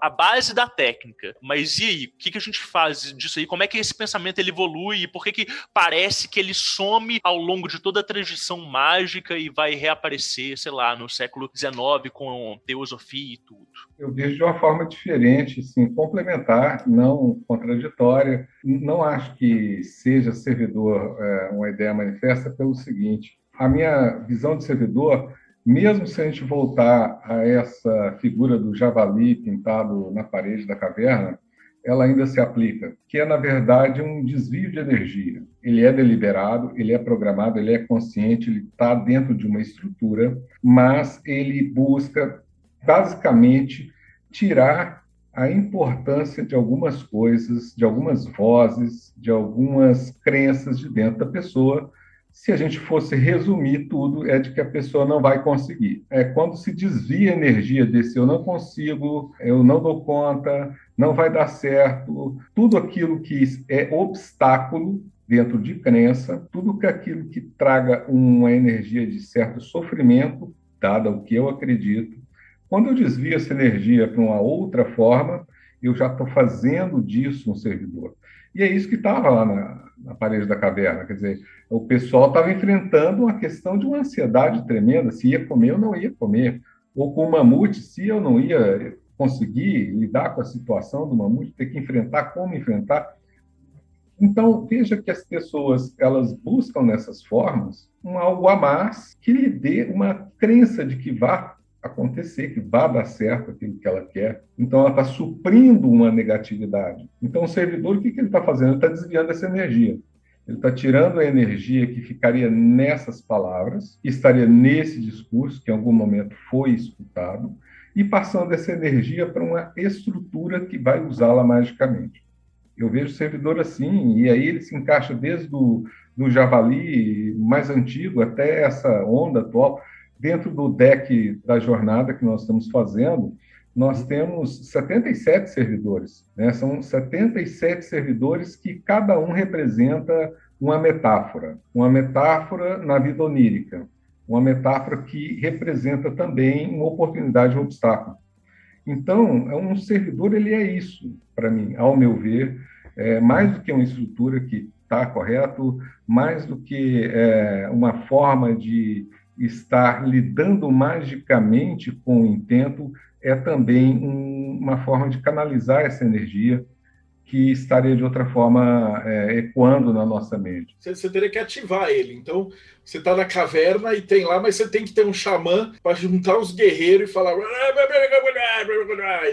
a base da técnica. Mas e aí? O que, que a gente faz disso aí? Como é que esse pensamento ele evolui? E por que, que parece que ele some ao longo de toda a tradição mágica e vai reaparecer, sei lá, no século XIX com teosofia e tudo? Eu vejo de uma forma diferente, sim, complementar, não contraditória. Não acho que seja servidor é, uma ideia manifesta pelo seguinte: a minha visão de servidor mesmo se a gente voltar a essa figura do javali pintado na parede da caverna, ela ainda se aplica, que é, na verdade, um desvio de energia. Ele é deliberado, ele é programado, ele é consciente, ele está dentro de uma estrutura, mas ele busca, basicamente, tirar a importância de algumas coisas, de algumas vozes, de algumas crenças de dentro da pessoa, se a gente fosse resumir tudo, é de que a pessoa não vai conseguir. É quando se desvia a energia desse eu não consigo, eu não dou conta, não vai dar certo, tudo aquilo que é obstáculo dentro de crença, tudo que aquilo que traga uma energia de certo sofrimento, dada o que eu acredito, quando eu desvio essa energia para uma outra forma, eu já estou fazendo disso um servidor. E é isso que estava lá na, na parede da caverna. Quer dizer, o pessoal estava enfrentando uma questão de uma ansiedade tremenda, se ia comer ou não ia comer. Ou com o mamute, se eu não ia conseguir lidar com a situação do mamute, ter que enfrentar, como enfrentar. Então, veja que as pessoas, elas buscam nessas formas um algo a mais que lhe dê uma crença de que vá acontecer, que vá dar certo aquilo que ela quer. Então, ela está suprindo uma negatividade. Então, o servidor, o que, que ele está fazendo? Ele está desviando essa energia. Ele está tirando a energia que ficaria nessas palavras, que estaria nesse discurso, que em algum momento foi escutado, e passando essa energia para uma estrutura que vai usá-la magicamente. Eu vejo o servidor assim, e aí ele se encaixa desde o do javali mais antigo até essa onda atual dentro do deck da jornada que nós estamos fazendo, nós temos 77 servidores. Né? São 77 servidores que cada um representa uma metáfora. Uma metáfora na vida onírica. Uma metáfora que representa também uma oportunidade, um obstáculo. Então, é um servidor, ele é isso, para mim, ao meu ver, é mais do que uma estrutura que está correto, mais do que é, uma forma de estar lidando magicamente com o intento é também um, uma forma de canalizar essa energia que estaria de outra forma é, ecoando na nossa mente. Você, você, teria que ativar ele. Então, você está na caverna e tem lá, mas você tem que ter um xamã para juntar os guerreiros e falar.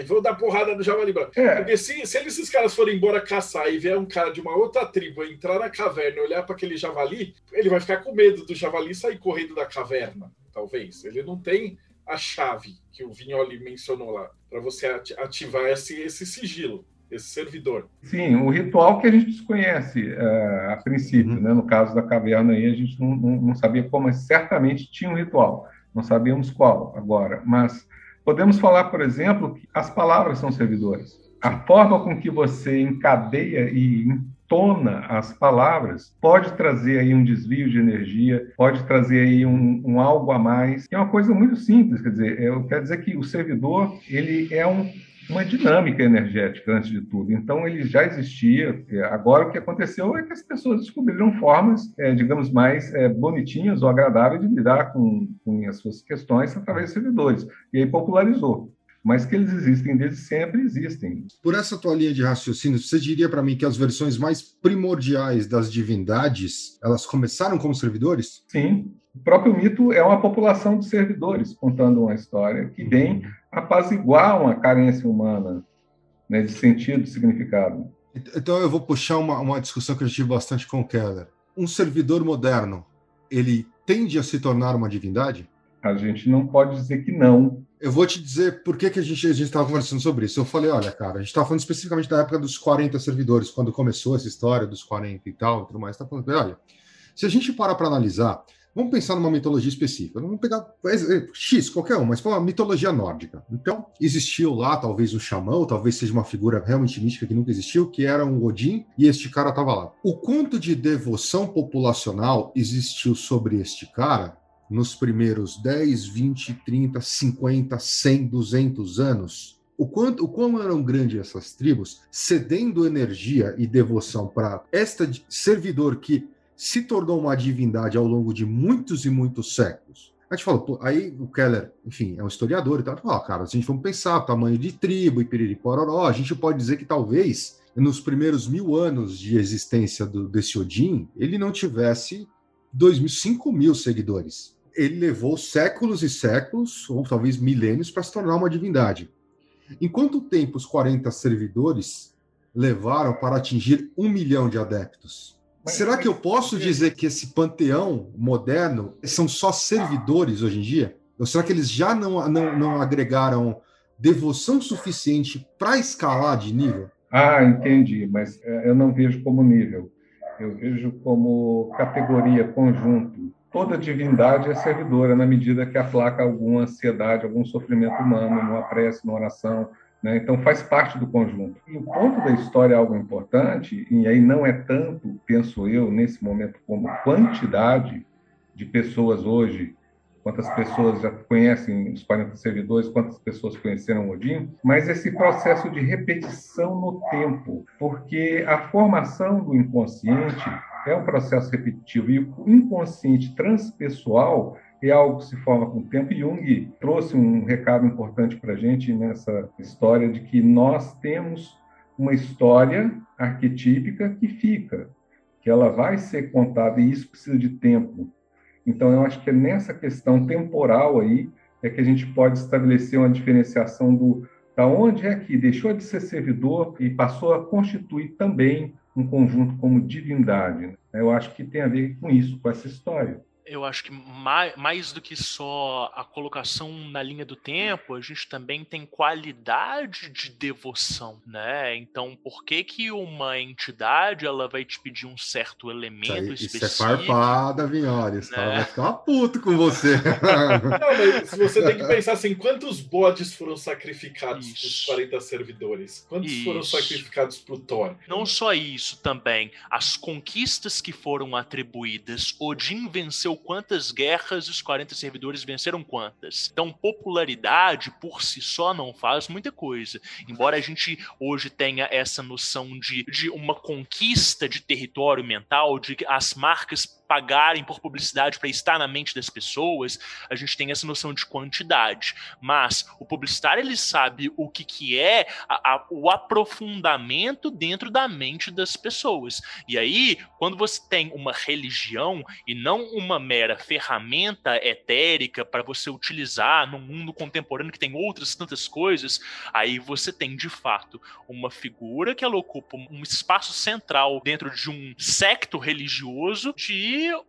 Vou dar porrada no javali É. Porque se, se esses caras forem embora caçar e vier um cara de uma outra tribo entrar na caverna e olhar para aquele javali, ele vai ficar com medo do javali sair correndo da caverna, talvez. Ele não tem a chave que o Vignoli mencionou lá, para você ativar esse, esse sigilo. Esse servidor? Sim, o ritual que a gente desconhece uh, a princípio, uhum. né? no caso da caverna aí, a gente não, não, não sabia como, mas certamente tinha um ritual, não sabíamos qual agora, mas podemos falar, por exemplo, que as palavras são servidoras. A forma com que você encadeia e entona as palavras pode trazer aí um desvio de energia, pode trazer aí um, um algo a mais. É uma coisa muito simples, quer dizer, eu quero dizer que o servidor ele é um uma dinâmica energética antes de tudo. Então ele já existia. Agora o que aconteceu é que as pessoas descobriram formas, é, digamos, mais é, bonitinhas ou agradáveis de lidar com, com as suas questões através de servidores. E aí popularizou mas que eles existem desde sempre, existem. Por essa tua linha de raciocínio, você diria para mim que as versões mais primordiais das divindades, elas começaram como servidores? Sim. O próprio mito é uma população de servidores contando uma história que vem apaziguar uma carência humana né, de sentido, de significado. Então eu vou puxar uma, uma discussão que eu tive bastante com o Keller. Um servidor moderno, ele tende a se tornar uma divindade? A gente não pode dizer que não. Eu vou te dizer por que, que a gente estava conversando sobre isso. Eu falei, olha, cara, a gente estava falando especificamente da época dos 40 servidores, quando começou essa história dos 40 e tal, e tudo mais. Tá falando, olha, se a gente parar para analisar, vamos pensar numa mitologia específica. Vamos pegar X, qualquer um, mas uma mitologia nórdica. Então, existiu lá talvez um xamã, talvez seja uma figura realmente mística que nunca existiu, que era um Odin, e este cara estava lá. O quanto de devoção populacional existiu sobre este cara nos primeiros 10, 20, 30, 50, 100, 200 anos, o quanto o quão eram grandes essas tribos, cedendo energia e devoção para esta servidor que se tornou uma divindade ao longo de muitos e muitos séculos. A gente fala, pô, aí o Keller, enfim, é um historiador e tal, fala, cara, se a gente for pensar tamanho de tribo e piriri pororó, a gente pode dizer que talvez nos primeiros mil anos de existência do, desse Odin, ele não tivesse dois mil, cinco mil seguidores ele levou séculos e séculos, ou talvez milênios, para se tornar uma divindade. Em quanto tempo os 40 servidores levaram para atingir um milhão de adeptos? Será que eu posso dizer que esse panteão moderno são só servidores hoje em dia? Ou será que eles já não, não, não agregaram devoção suficiente para escalar de nível? Ah, entendi, mas é, eu não vejo como nível. Eu vejo como categoria, conjunto toda divindade é servidora na medida que aplaca alguma ansiedade, algum sofrimento humano, numa prece, numa oração. Né? Então, faz parte do conjunto. E o ponto da história é algo importante, e aí não é tanto, penso eu, nesse momento, como quantidade de pessoas hoje, quantas pessoas já conhecem os 40 servidores, quantas pessoas conheceram Odin, mas esse processo de repetição no tempo, porque a formação do inconsciente é um processo repetitivo e o inconsciente transpessoal é algo que se forma com o tempo. Jung trouxe um recado importante para a gente nessa história de que nós temos uma história arquetípica que fica, que ela vai ser contada e isso precisa de tempo. Então, eu acho que é nessa questão temporal aí é que a gente pode estabelecer uma diferenciação do da onde é que deixou de ser servidor e passou a constituir também um conjunto como divindade. Né? Eu acho que tem a ver com isso, com essa história eu acho que mais, mais do que só a colocação na linha do tempo, a gente também tem qualidade de devoção, né? Então, por que que uma entidade ela vai te pedir um certo elemento isso aí, específico? Isso é farpada, Vinhores. Né? Ela vai ficar puto com você. Não, mas você tem que pensar assim, quantos bodes foram sacrificados para os 40 servidores? Quantos isso. foram sacrificados para o Thor? Não só isso, também as conquistas que foram atribuídas. Odin venceu venceu quantas guerras, os 40 servidores venceram quantas. Então, popularidade por si só não faz muita coisa. Embora a gente hoje tenha essa noção de, de uma conquista de território mental, de as marcas pagarem por publicidade para estar na mente das pessoas, a gente tem essa noção de quantidade. Mas o publicitário ele sabe o que, que é a, a, o aprofundamento dentro da mente das pessoas. E aí, quando você tem uma religião e não uma mera ferramenta etérica para você utilizar no mundo contemporâneo que tem outras tantas coisas, aí você tem de fato uma figura que ela ocupa um espaço central dentro de um secto religioso de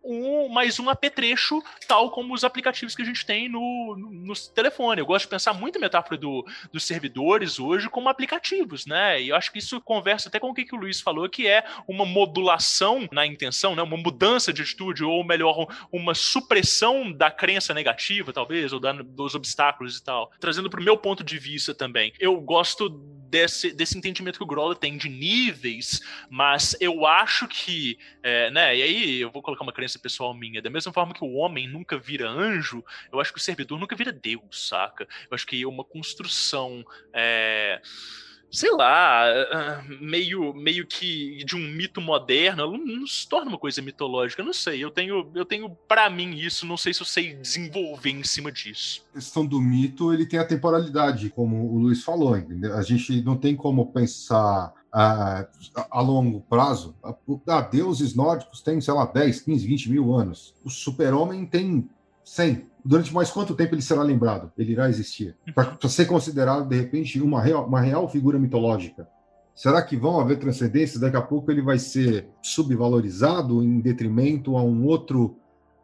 um, mais um apetrecho, tal como os aplicativos que a gente tem no, no, no telefone. Eu gosto de pensar muito a metáfora do, dos servidores hoje como aplicativos, né? E eu acho que isso conversa até com o que, que o Luiz falou, que é uma modulação na intenção, né? Uma mudança de atitude, ou melhor, uma supressão da crença negativa, talvez, ou da, dos obstáculos e tal. Trazendo para o meu ponto de vista também. Eu gosto desse, desse entendimento que o Groller tem de níveis, mas eu acho que, é, né, e aí eu vou colocar uma crença pessoal minha, da mesma forma que o homem nunca vira anjo, eu acho que o servidor nunca vira Deus, saca? Eu acho que é uma construção. É sei lá, ah, meio, meio que de um mito moderno, não, não, se torna uma coisa mitológica, não sei. Eu tenho, eu tenho para mim isso, não sei se eu sei desenvolver em cima disso. A questão do mito, ele tem a temporalidade, como o Luiz falou, entendeu? A gente não tem como pensar a, a, longo prazo. Ah, deuses nórdicos têm, sei lá, 10, 15, 20 mil anos. O super-homem tem 100. Durante mais quanto tempo ele será lembrado? Ele irá existir? Uhum. Para ser considerado, de repente, uma real, uma real figura mitológica. Será que vão haver transcendências? Daqui a pouco ele vai ser subvalorizado em detrimento a um outro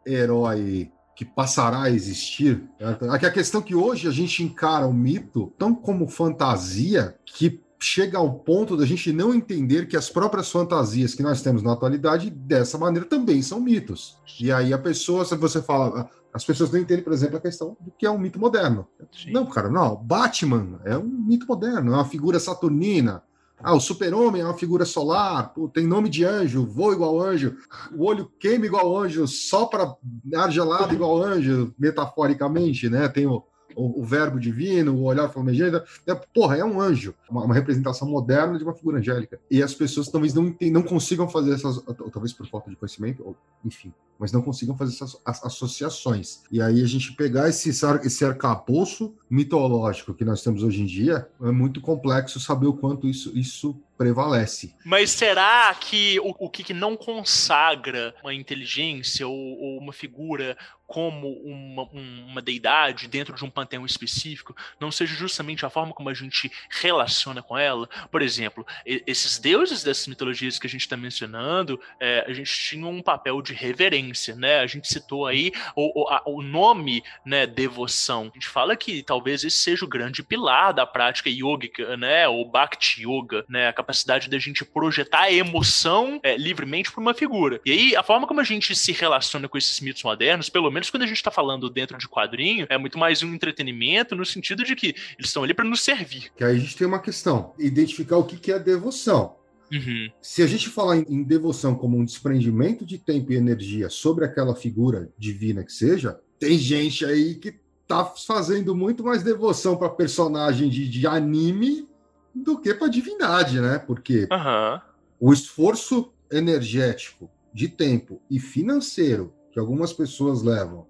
herói que passará a existir. Aqui a questão é que hoje a gente encara o mito tão como fantasia que chega ao ponto da gente não entender que as próprias fantasias que nós temos na atualidade, dessa maneira, também são mitos. E aí a pessoa, se você fala, as pessoas não entendem, por exemplo, a questão do que é um mito moderno. Sim. Não, cara, não. Batman é um mito moderno, é uma figura saturnina. Ah, o super-homem é uma figura solar, pô, tem nome de anjo, voa igual anjo, o olho queima igual anjo, sopra ar gelado igual anjo, metaforicamente, né? Tem o, o, o, verbo divino, o olhar flamejante. É, porra, é um anjo, uma, uma, representação moderna de uma figura angélica. E as pessoas talvez não, não consigam fazer essas, talvez por falta de conhecimento, ou, enfim, mas não consigam fazer essas associações. E aí a gente pegar esse, esse arcabouço mitológico que nós temos hoje em dia, é muito complexo saber o quanto isso, isso prevalece. Mas será que o, o que não consagra uma inteligência ou, ou uma figura como uma, uma, deidade dentro de um panteão específico não seja justamente a forma como a gente relaciona com ela? Por exemplo, esses deuses dessas mitologias que a gente está mencionando, é, a gente tinha um papel de reverência, né? A gente citou aí o, o, a, o nome, né, devoção. A gente fala que talvez esse seja o grande pilar da prática yogica, né? O Bhakti Yoga, né? A capacidade da gente projetar a emoção é, livremente para uma figura. E aí, a forma como a gente se relaciona com esses mitos modernos, pelo menos quando a gente está falando dentro de quadrinho, é muito mais um entretenimento no sentido de que eles estão ali para nos servir. Que aí a gente tem uma questão: identificar o que é devoção. Uhum. Se a gente falar em, devoção como um desprendimento de tempo e energia sobre aquela figura divina que seja, tem gente aí que tá fazendo muito mais devoção para personagem de, de anime do que para divindade, né? Porque uhum. o esforço energético, de tempo e financeiro que algumas pessoas levam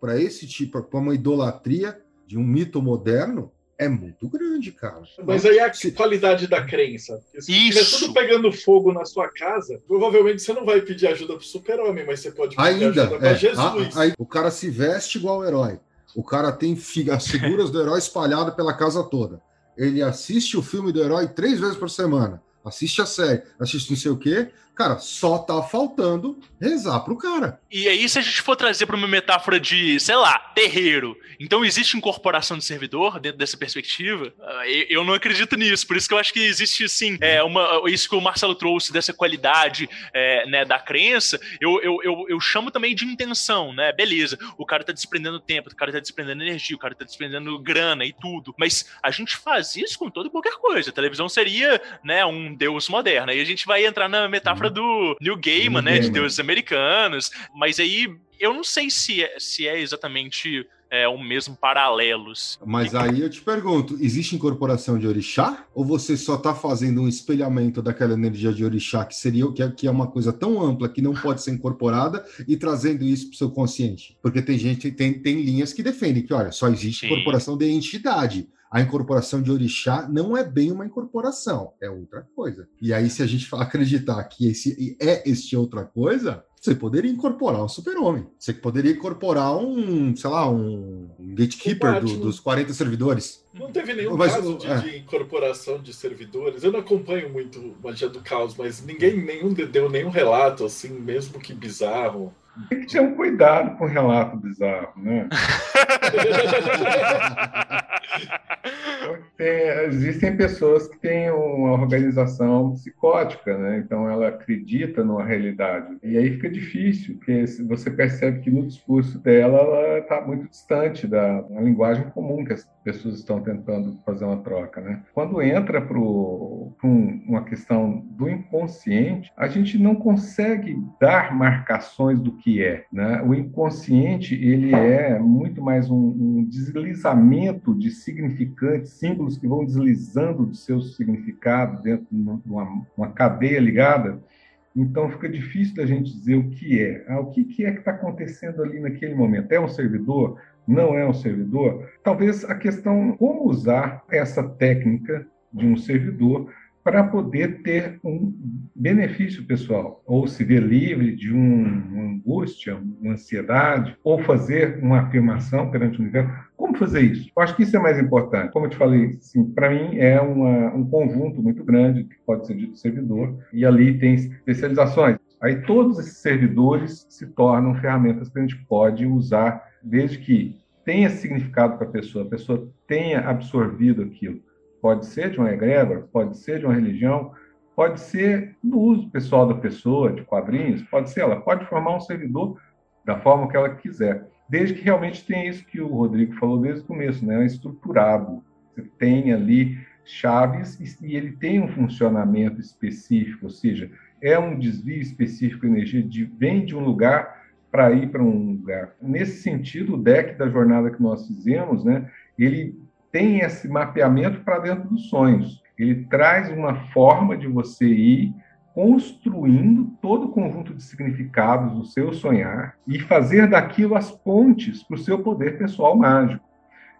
para esse tipo, para uma idolatria de um mito moderno, é muito grande, cara. Mas aí é a se... qualidade da crença. Se Isso. tudo pegando fogo na sua casa, provavelmente você não vai pedir ajuda pro super-homem, mas você pode pedir Ainda, ajuda pra é, Jesus. Aí, o cara se veste igual herói. O cara tem as figuras do herói espalhadas pela casa toda. Ele assiste o filme do herói três vezes por semana. Assiste a série, assiste não sei o quê. Cara, só tá faltando rezar pro cara. E aí, se a gente for trazer para uma metáfora de, sei lá, terreiro, então existe incorporação de servidor dentro dessa perspectiva? Ah, eu não acredito nisso, por isso que eu acho que existe, sim, é, uma, isso que o Marcelo trouxe, dessa qualidade é, né, da crença, eu, eu, eu, eu, chamo também de intenção, né? Beleza, o cara tá desprendendo tempo, o cara tá desprendendo energia, o cara tá desprendendo grana e tudo, mas a gente faz isso com toda e qualquer coisa. A televisão seria, né, um deus moderno. Aí a gente vai entrar na metáfora do New Gaiman, né? De deuses americanos. Mas aí eu não sei se é, se é exatamente é, o mesmo paralelos. Mas aí eu te pergunto, existe incorporação de orixá? Ou você só está fazendo um espelhamento daquela energia de orixá, que seria que é, que é uma coisa tão ampla que não pode ser incorporada, e trazendo isso para o seu consciente? Porque tem gente, tem, tem linhas que defendem que, olha, só existe Sim. incorporação de entidade a incorporação de orixá não é bem uma incorporação, é outra coisa. E aí, se a gente acreditar que esse é este outra coisa, Você poderia incorporar um super-homem. Você poderia incorporar um, sei lá, um gatekeeper do, dos 40 servidores. Não teve nenhum mas, caso de, é. de, incorporação de servidores. Eu não acompanho muito Magia do Caos, mas ninguém nenhum deu nenhum relato assim, mesmo que bizarro. Tem que ter um cuidado com o relato bizarro, né? Tem, existem pessoas que têm uma organização psicótica, né? Então ela acredita numa realidade. E aí fica difícil, porque você percebe que no discurso dela ela está muito distante da, linguagem comum que as pessoas estão tentando fazer uma troca, né? Quando entra para um, uma questão do inconsciente, a gente não consegue dar marcações do que é, né? O inconsciente ele é muito mais um, um deslizamento de significantes, símbolos que vão deslizando do seu significado dentro de uma, uma cadeia ligada. Então fica difícil da gente dizer o que é. Ah, o que, que é que está acontecendo ali naquele momento? É um servidor? Não é um servidor? Talvez a questão como usar essa técnica de um servidor para poder ter um benefício pessoal, ou se ver livre de um, uma angústia, uma ansiedade, ou fazer uma afirmação perante o universo. Como fazer isso? Eu acho que isso é mais importante. Como eu te falei, para mim é uma, um conjunto muito grande que pode ser dito servidor, e ali tem especializações. Aí todos esses servidores se tornam ferramentas que a gente pode usar, desde que tenha significado para a pessoa, a pessoa tenha absorvido aquilo. Pode ser de uma egrégora, pode ser de uma religião, pode ser do uso pessoal da pessoa, de quadrinhos, pode ser, ela pode formar um servidor da forma que ela quiser, desde que realmente tenha isso que o Rodrigo falou desde o começo, né? É estruturado. Você tem ali chaves e ele tem um funcionamento específico, ou seja, é um desvio específico de energia, de, vem de um lugar para ir para um lugar. Nesse sentido, o deck da jornada que nós fizemos, né, ele tem esse mapeamento para dentro dos sonhos. Ele traz uma forma de você ir construindo todo o conjunto de significados do seu sonhar e fazer daquilo as pontes para o seu poder pessoal mágico.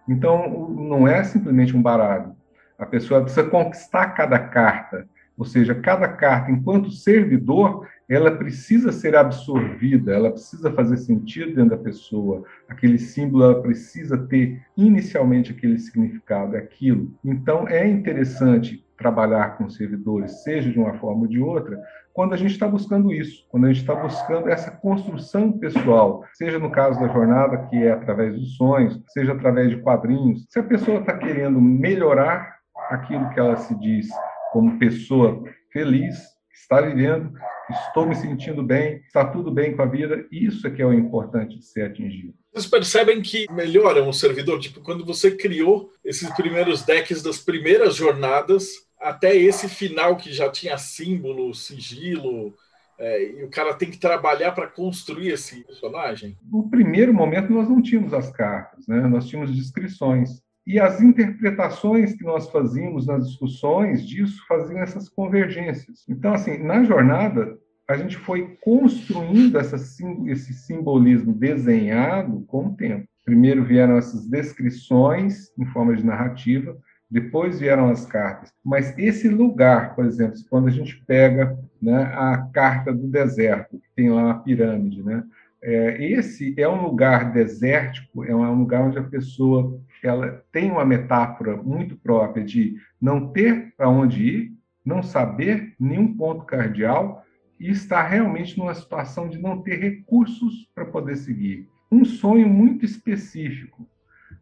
Então, não é simplesmente um baralho. A pessoa precisa conquistar cada carta, ou seja, cada carta, enquanto servidor, ela precisa ser absorvida, ela precisa fazer sentido dentro da pessoa. Aquele símbolo ela precisa ter inicialmente aquele significado, aquilo. Então é interessante trabalhar com servidores, seja de uma forma ou de outra, quando a gente está buscando isso, quando a gente está buscando essa construção pessoal, seja no caso da jornada, que é através dos sonhos, seja através de quadrinhos. Se a pessoa está querendo melhorar aquilo que ela se diz como pessoa feliz, está vivendo, estou me sentindo bem, está tudo bem com a vida, isso é que é o importante de ser atingido. Vocês percebem que melhoram o servidor? Tipo, quando você criou esses primeiros decks das primeiras jornadas, até esse final que já tinha símbolo, sigilo, é, e o cara tem que trabalhar para construir esse personagem? No primeiro momento, nós não tínhamos as cartas, né? nós tínhamos descrições. E as interpretações que nós fazíamos nas discussões disso faziam essas convergências. Então, assim, na jornada, a gente foi construindo essa, esse simbolismo desenhado com o tempo. Primeiro vieram essas descrições em forma de narrativa, depois vieram as cartas. Mas esse lugar, por exemplo, quando a gente pega né, a carta do deserto, que tem lá a pirâmide, né? É, esse é um lugar desértico, é um lugar onde a pessoa ela tem uma metáfora muito própria de não ter para onde ir, não saber nenhum ponto cardial e estar realmente numa situação de não ter recursos para poder seguir. Um sonho muito específico,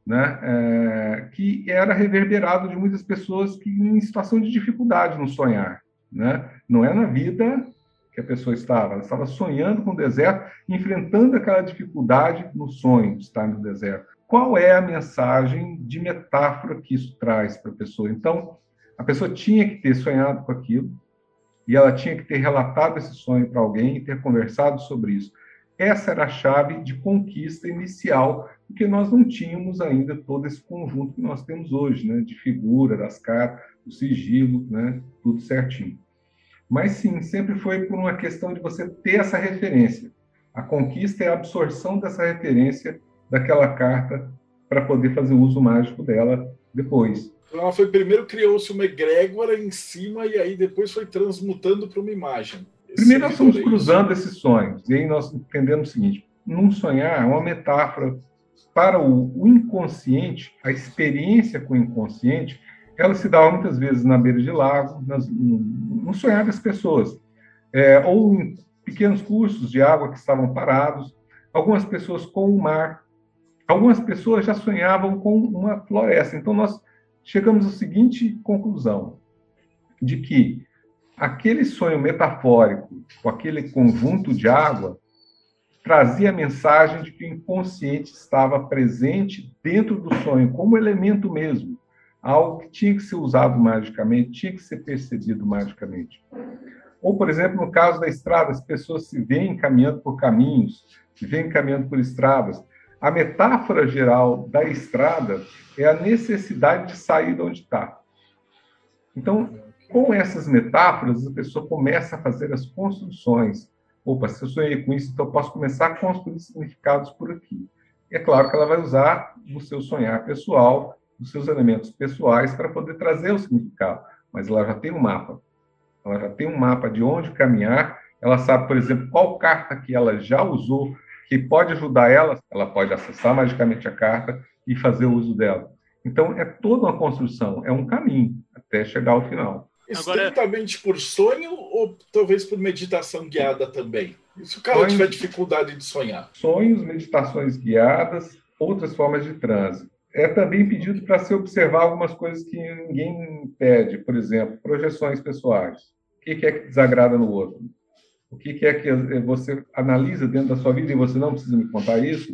né, é, que era reverberado de muitas pessoas que em situação de dificuldade no sonhar. Né? Não é na vida que a pessoa estava, ela estava sonhando com o deserto, enfrentando aquela dificuldade no sonho de estar no deserto qual é a mensagem de metáfora que isso traz para a pessoa. Então, a pessoa tinha que ter sonhado com aquilo e ela tinha que ter relatado esse sonho para alguém e ter conversado sobre isso. Essa era a chave de conquista inicial, porque nós não tínhamos ainda todo esse conjunto que nós temos hoje, né, de figura, das cartas, o sigilo, né, tudo certinho. Mas sim, sempre foi por uma questão de você ter essa referência. A conquista é a absorção dessa referência daquela carta para poder fazer o uso mágico dela depois. Ela foi primeiro criou-se uma egrégora em cima e aí depois foi transmutando para uma imagem. Primeiro, nós estamos cruzando esses sonhos, e aí nós entendemos o seguinte: num sonhar é uma metáfora para o, o inconsciente, a experiência com o inconsciente, ela se dá muitas vezes na beira de lago, nas, no, sonhar das pessoas, é, ou em pequenos cursos de água que estavam parados, algumas pessoas com o mar, algumas pessoas já sonhavam com uma floresta. Então, nós chegamos à seguinte conclusão: de que aquele sonho metafórico, com aquele conjunto de água, trazia a mensagem de que o inconsciente estava presente dentro do sonho, como elemento mesmo, algo que tinha que ser usado magicamente, tinha que ser percebido magicamente. Ou, por exemplo, no caso da estrada, as pessoas se veem caminhando por caminhos, se veem caminhando por estradas. A metáfora geral da estrada é a necessidade de sair de onde está. Então, com essas metáforas, a pessoa começa a fazer as construções. Opa, se eu sonhei com isso, então eu posso começar a construir significados por aqui. E é claro que ela vai usar o seu sonhar pessoal, os seus elementos pessoais para poder trazer o significado, mas ela já tem um mapa. Ela já tem um mapa de onde caminhar, ela sabe, por exemplo, qual carta que ela já usou, que pode ajudar ela, ela pode acessar magicamente a carta e fazer o uso dela. Então, é toda uma construção, é um caminho até chegar ao final. Estritamente por sonho ou talvez por meditação guiada também? E se o cara Sonhos, tiver dificuldade de sonhar? Sonhos, meditações guiadas, outras formas de transe. É também pedido para se observar algumas coisas que ninguém pede, por exemplo, projeções pessoais. O que é que desagrada no outro? O que é que você analisa dentro da sua vida e você não precisa me contar isso?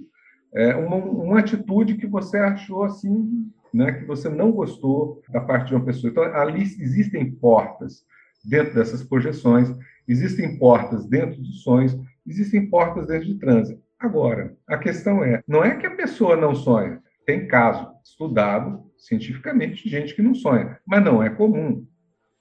É uma, uma atitude que você achou assim né, que você não gostou da parte de uma pessoa. Então, ali existem portas dentro dessas projeções, existem portas dentro dos sonhos, existem portas dentro de transe. Agora, a questão é, não é que a pessoa não sonha. Tem caso estudado cientificamente de gente que não sonha, mas não é comum.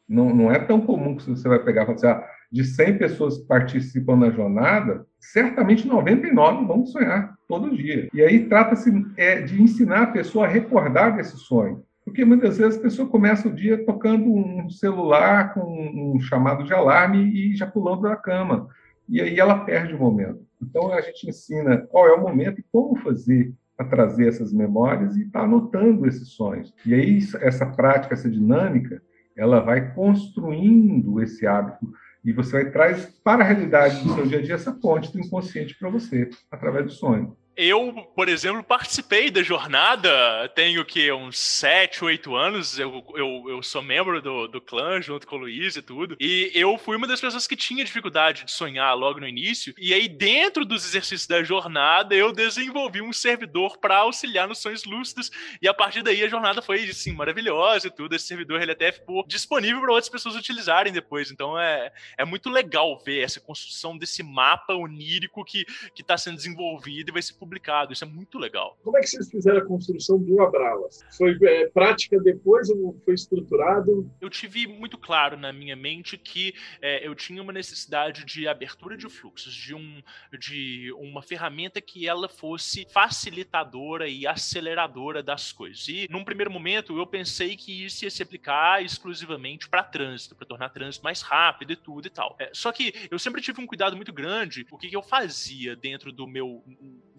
Não, não é tão comum que você vai pegar e falar assim, ah, de 100 pessoas que participam na jornada, certamente 99 vão sonhar todo dia. E aí trata-se é, de ensinar a pessoa a recordar desse sonho. Porque muitas vezes a pessoa começa o dia tocando um celular com um chamado de alarme e já pulando da cama. E aí ela perde o momento. Então a gente ensina qual é o momento e como fazer para trazer essas memórias e estar tá anotando esses sonhos. E aí essa prática, essa dinâmica, ela vai construindo esse hábito e você vai traz para a realidade do seu dia a dia essa ponte do inconsciente para você, através do sonho. Eu, por exemplo, participei da jornada, tenho que uns 7, 8 anos, eu, eu, eu sou membro do, do clã junto com o Luiz e tudo, e eu fui uma das pessoas que tinha dificuldade de sonhar logo no início, e aí dentro dos exercícios da jornada eu desenvolvi um servidor para auxiliar nos sonhos lúcidos, e a partir daí a jornada foi, assim, maravilhosa e tudo, esse servidor ele até ficou disponível para outras pessoas utilizarem depois, então é, é muito legal ver essa construção desse mapa onírico que está sendo desenvolvido e vai publicado publicado. Isso é muito legal. Como é que vocês fizeram a construção do Abralas? Foi é, prática depois ou foi estruturado? Eu tive muito claro na minha mente que é, eu tinha uma necessidade de abertura de fluxos, de, um, de uma ferramenta que ela fosse facilitadora e aceleradora das coisas. E num primeiro momento eu pensei que isso ia se aplicar exclusivamente para trânsito, para tornar trânsito mais rápido e tudo e tal. É, só que eu sempre tive um cuidado muito grande. O que, que eu fazia dentro do meu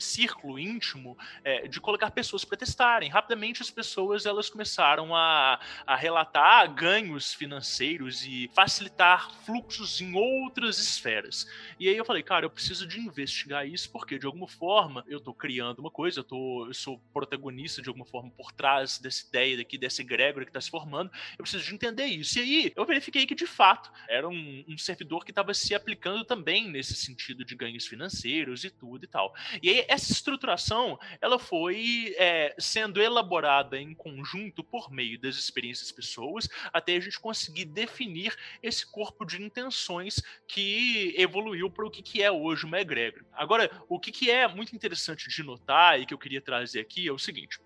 círculo íntimo é, de colocar pessoas para testarem. Rapidamente as pessoas elas começaram a, a relatar ganhos financeiros e facilitar fluxos em outras esferas. E aí eu falei, cara, eu preciso de investigar isso porque de alguma forma eu estou criando uma coisa, eu, tô, eu sou protagonista de alguma forma por trás dessa ideia daqui, dessa egrégora que está se formando, eu preciso de entender isso. E aí eu verifiquei que de fato era um, um servidor que estava se aplicando também nesse sentido de ganhos financeiros e tudo e tal. E aí essa estruturação ela foi é, sendo elaborada em conjunto por meio das experiências das pessoas até a gente conseguir definir esse corpo de intenções que evoluiu para o que, que é hoje uma egrégora. Agora, o que, que é muito interessante de notar e que eu queria trazer aqui é o seguinte: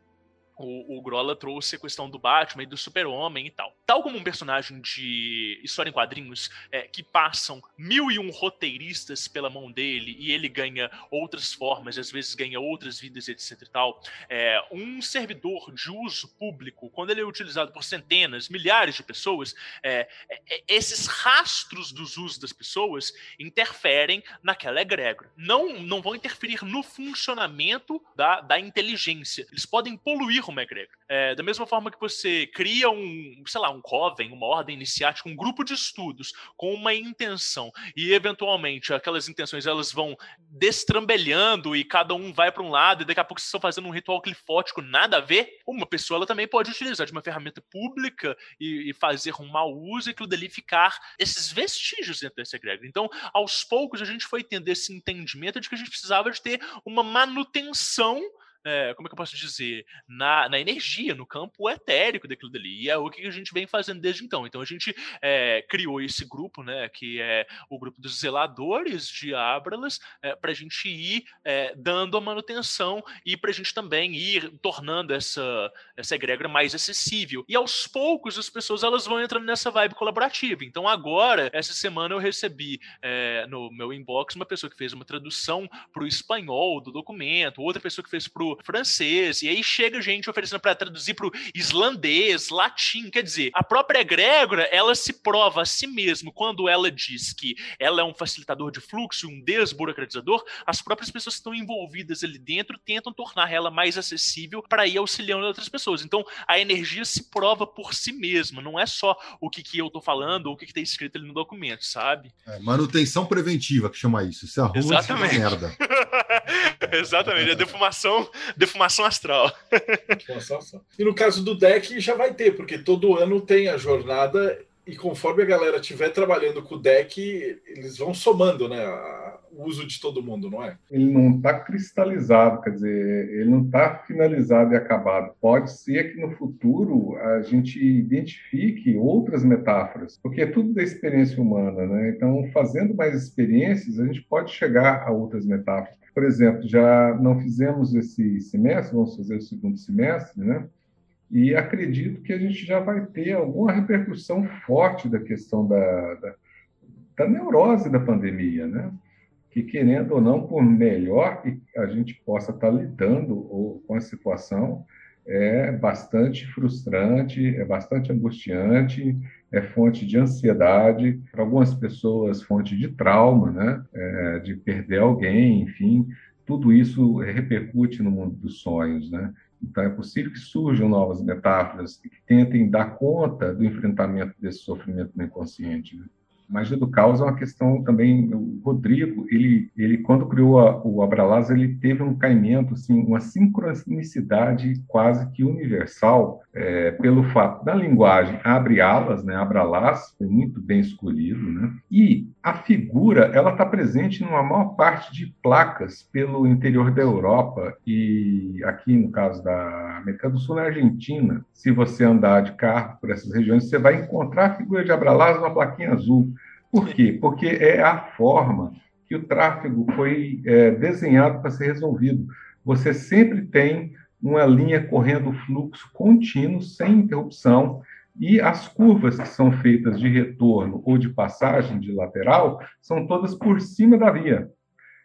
o, o Grola trouxe a questão do Batman e do Super-Homem e tal. Tal como um personagem de história em quadrinhos é, que passam mil e um roteiristas pela mão dele e ele ganha outras formas, às vezes ganha outras vidas, etc e tal. É, um servidor de uso público, quando ele é utilizado por centenas, milhares de pessoas, é, é, é esses rastros dos usos das pessoas interferem naquela egrégora. Não, não vão interferir no funcionamento da, da inteligência. Eles podem poluir uma egrégora. É, da mesma forma que você cria um, sei lá, um coven, uma ordem iniciática, um grupo de estudos com uma intenção e eventualmente aquelas intenções elas vão destrambelhando e cada um vai para um lado e daqui a pouco vocês estão fazendo um ritual clifótico nada a ver, uma pessoa ela também pode utilizar de uma ferramenta pública e, e fazer um mau uso e aquilo dali ficar esses vestígios dentro dessa egrégora. Então, aos poucos a gente foi tendo esse entendimento de que a gente precisava de ter uma manutenção é, como é que eu posso dizer, na, na energia, no campo etérico daquilo dali. E é o que a gente vem fazendo desde então. Então a gente é, criou esse grupo, né, que é o grupo dos zeladores de Abralas, é, para a gente ir dando a manutenção e para a gente também ir tornando essa, essa egrégora mais acessível. E aos poucos as pessoas elas vão entrando nessa vibe colaborativa. Então agora, essa semana eu recebi no meu inbox uma pessoa que fez uma tradução para o espanhol do documento, outra pessoa que fez para o francês, e aí chega gente oferecendo para traduzir para o islandês, latim, quer dizer, a própria egrégora, ela se prova a si mesma quando ela diz que ela é um facilitador de fluxo, um desburocratizador, as próprias pessoas que estão envolvidas ali dentro tentam tornar ela mais acessível para ir auxiliando outras pessoas. Então, a energia se prova por si mesma, não é só o que, que eu tô falando ou o que, está escrito ali no documento, sabe? É, manutenção preventiva, que chama isso. Isso é arruma Exatamente. merda. Exatamente, a defumação, defumação astral. E no caso do deck já vai ter, porque todo ano tem a jornada e conforme a galera estiver trabalhando com o deck, eles vão somando, né? Uso de todo mundo, não é? Ele não está cristalizado, quer dizer, ele não está finalizado e acabado. Pode ser que no futuro a gente identifique outras metáforas, porque é tudo da experiência humana, né? Então, fazendo mais experiências, a gente pode chegar a outras metáforas. Por exemplo, já não fizemos esse semestre, vamos fazer o segundo semestre, né? E acredito que a gente já vai ter alguma repercussão forte da questão da, da, da neurose da pandemia, né? Que, querendo ou não, por melhor que a gente possa estar lidando com a situação, é bastante frustrante, é bastante angustiante, é fonte de ansiedade, para algumas pessoas, fonte de trauma, né? É, de perder alguém, enfim, tudo isso repercute no mundo dos sonhos, né? Então, é possível que surjam novas metáforas que tentem dar conta do enfrentamento desse sofrimento no inconsciente. Né? Magia do caos é uma questão também. O Rodrigo, ele, ele quando criou a, o Abralas, ele teve um caimento, assim, uma sincronicidade quase que universal, é, pelo fato da linguagem abre alas, né? Abralas foi muito bem escolhido, né? E a figura, ela está presente numa maior parte de placas pelo interior da Europa e aqui no caso da América do Sul, na Argentina. Se você andar de carro por essas regiões, você vai encontrar a figura de Abralas numa plaquinha azul. Por quê? Porque é a forma que o tráfego foi é, desenhado para ser resolvido. Você sempre tem uma linha correndo fluxo contínuo, sem interrupção, e as curvas que são feitas de retorno ou de passagem de lateral são todas por cima da via.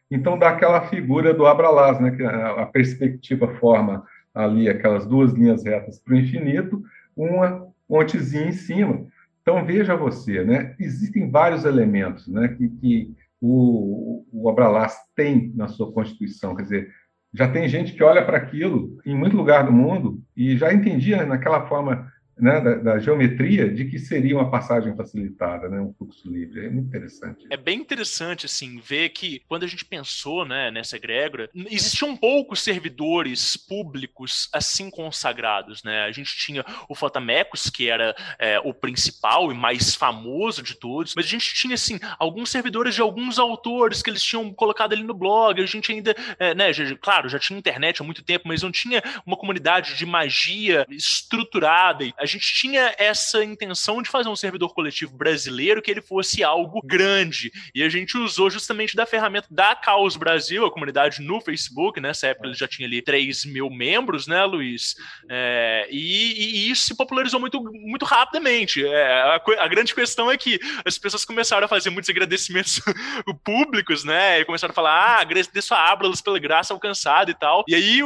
Então dá aquela figura do Abralas, né, que a perspectiva forma ali aquelas duas linhas retas para o infinito, uma pontezinha em cima. Então, veja você, né? existem vários elementos né, que, que o, o Abralas tem na sua Constituição. Quer dizer, já tem gente que olha para aquilo em muito lugar do mundo e já entendia naquela forma né, da, da, geometria de que seria uma passagem facilitada, né, um fluxo livre. É muito interessante. É bem interessante assim ver que quando a gente pensou né, nessa egrégora, existiam poucos servidores públicos assim consagrados. Né? A gente tinha o Fotamecos, que era é, o principal e mais famoso de todos, mas a gente tinha assim alguns servidores de alguns autores que eles tinham colocado ali no blog. A gente ainda, é, né, já, claro, já tinha internet há muito tempo, mas não tinha uma comunidade de magia estruturada. A gente tinha essa intenção de fazer um servidor coletivo brasileiro que ele fosse algo grande. E a gente usou justamente da ferramenta da Caos Brasil, a comunidade no Facebook, nessa época ele já tinha ali 3 mil membros, né, Luiz? É, e, e, isso se popularizou muito, muito rapidamente. É, a, a, grande questão é que as pessoas começaram a fazer muitos agradecimentos públicos, né? E começaram a falar, ah, agradeço a Abras pela graça alcançada e tal. E aí,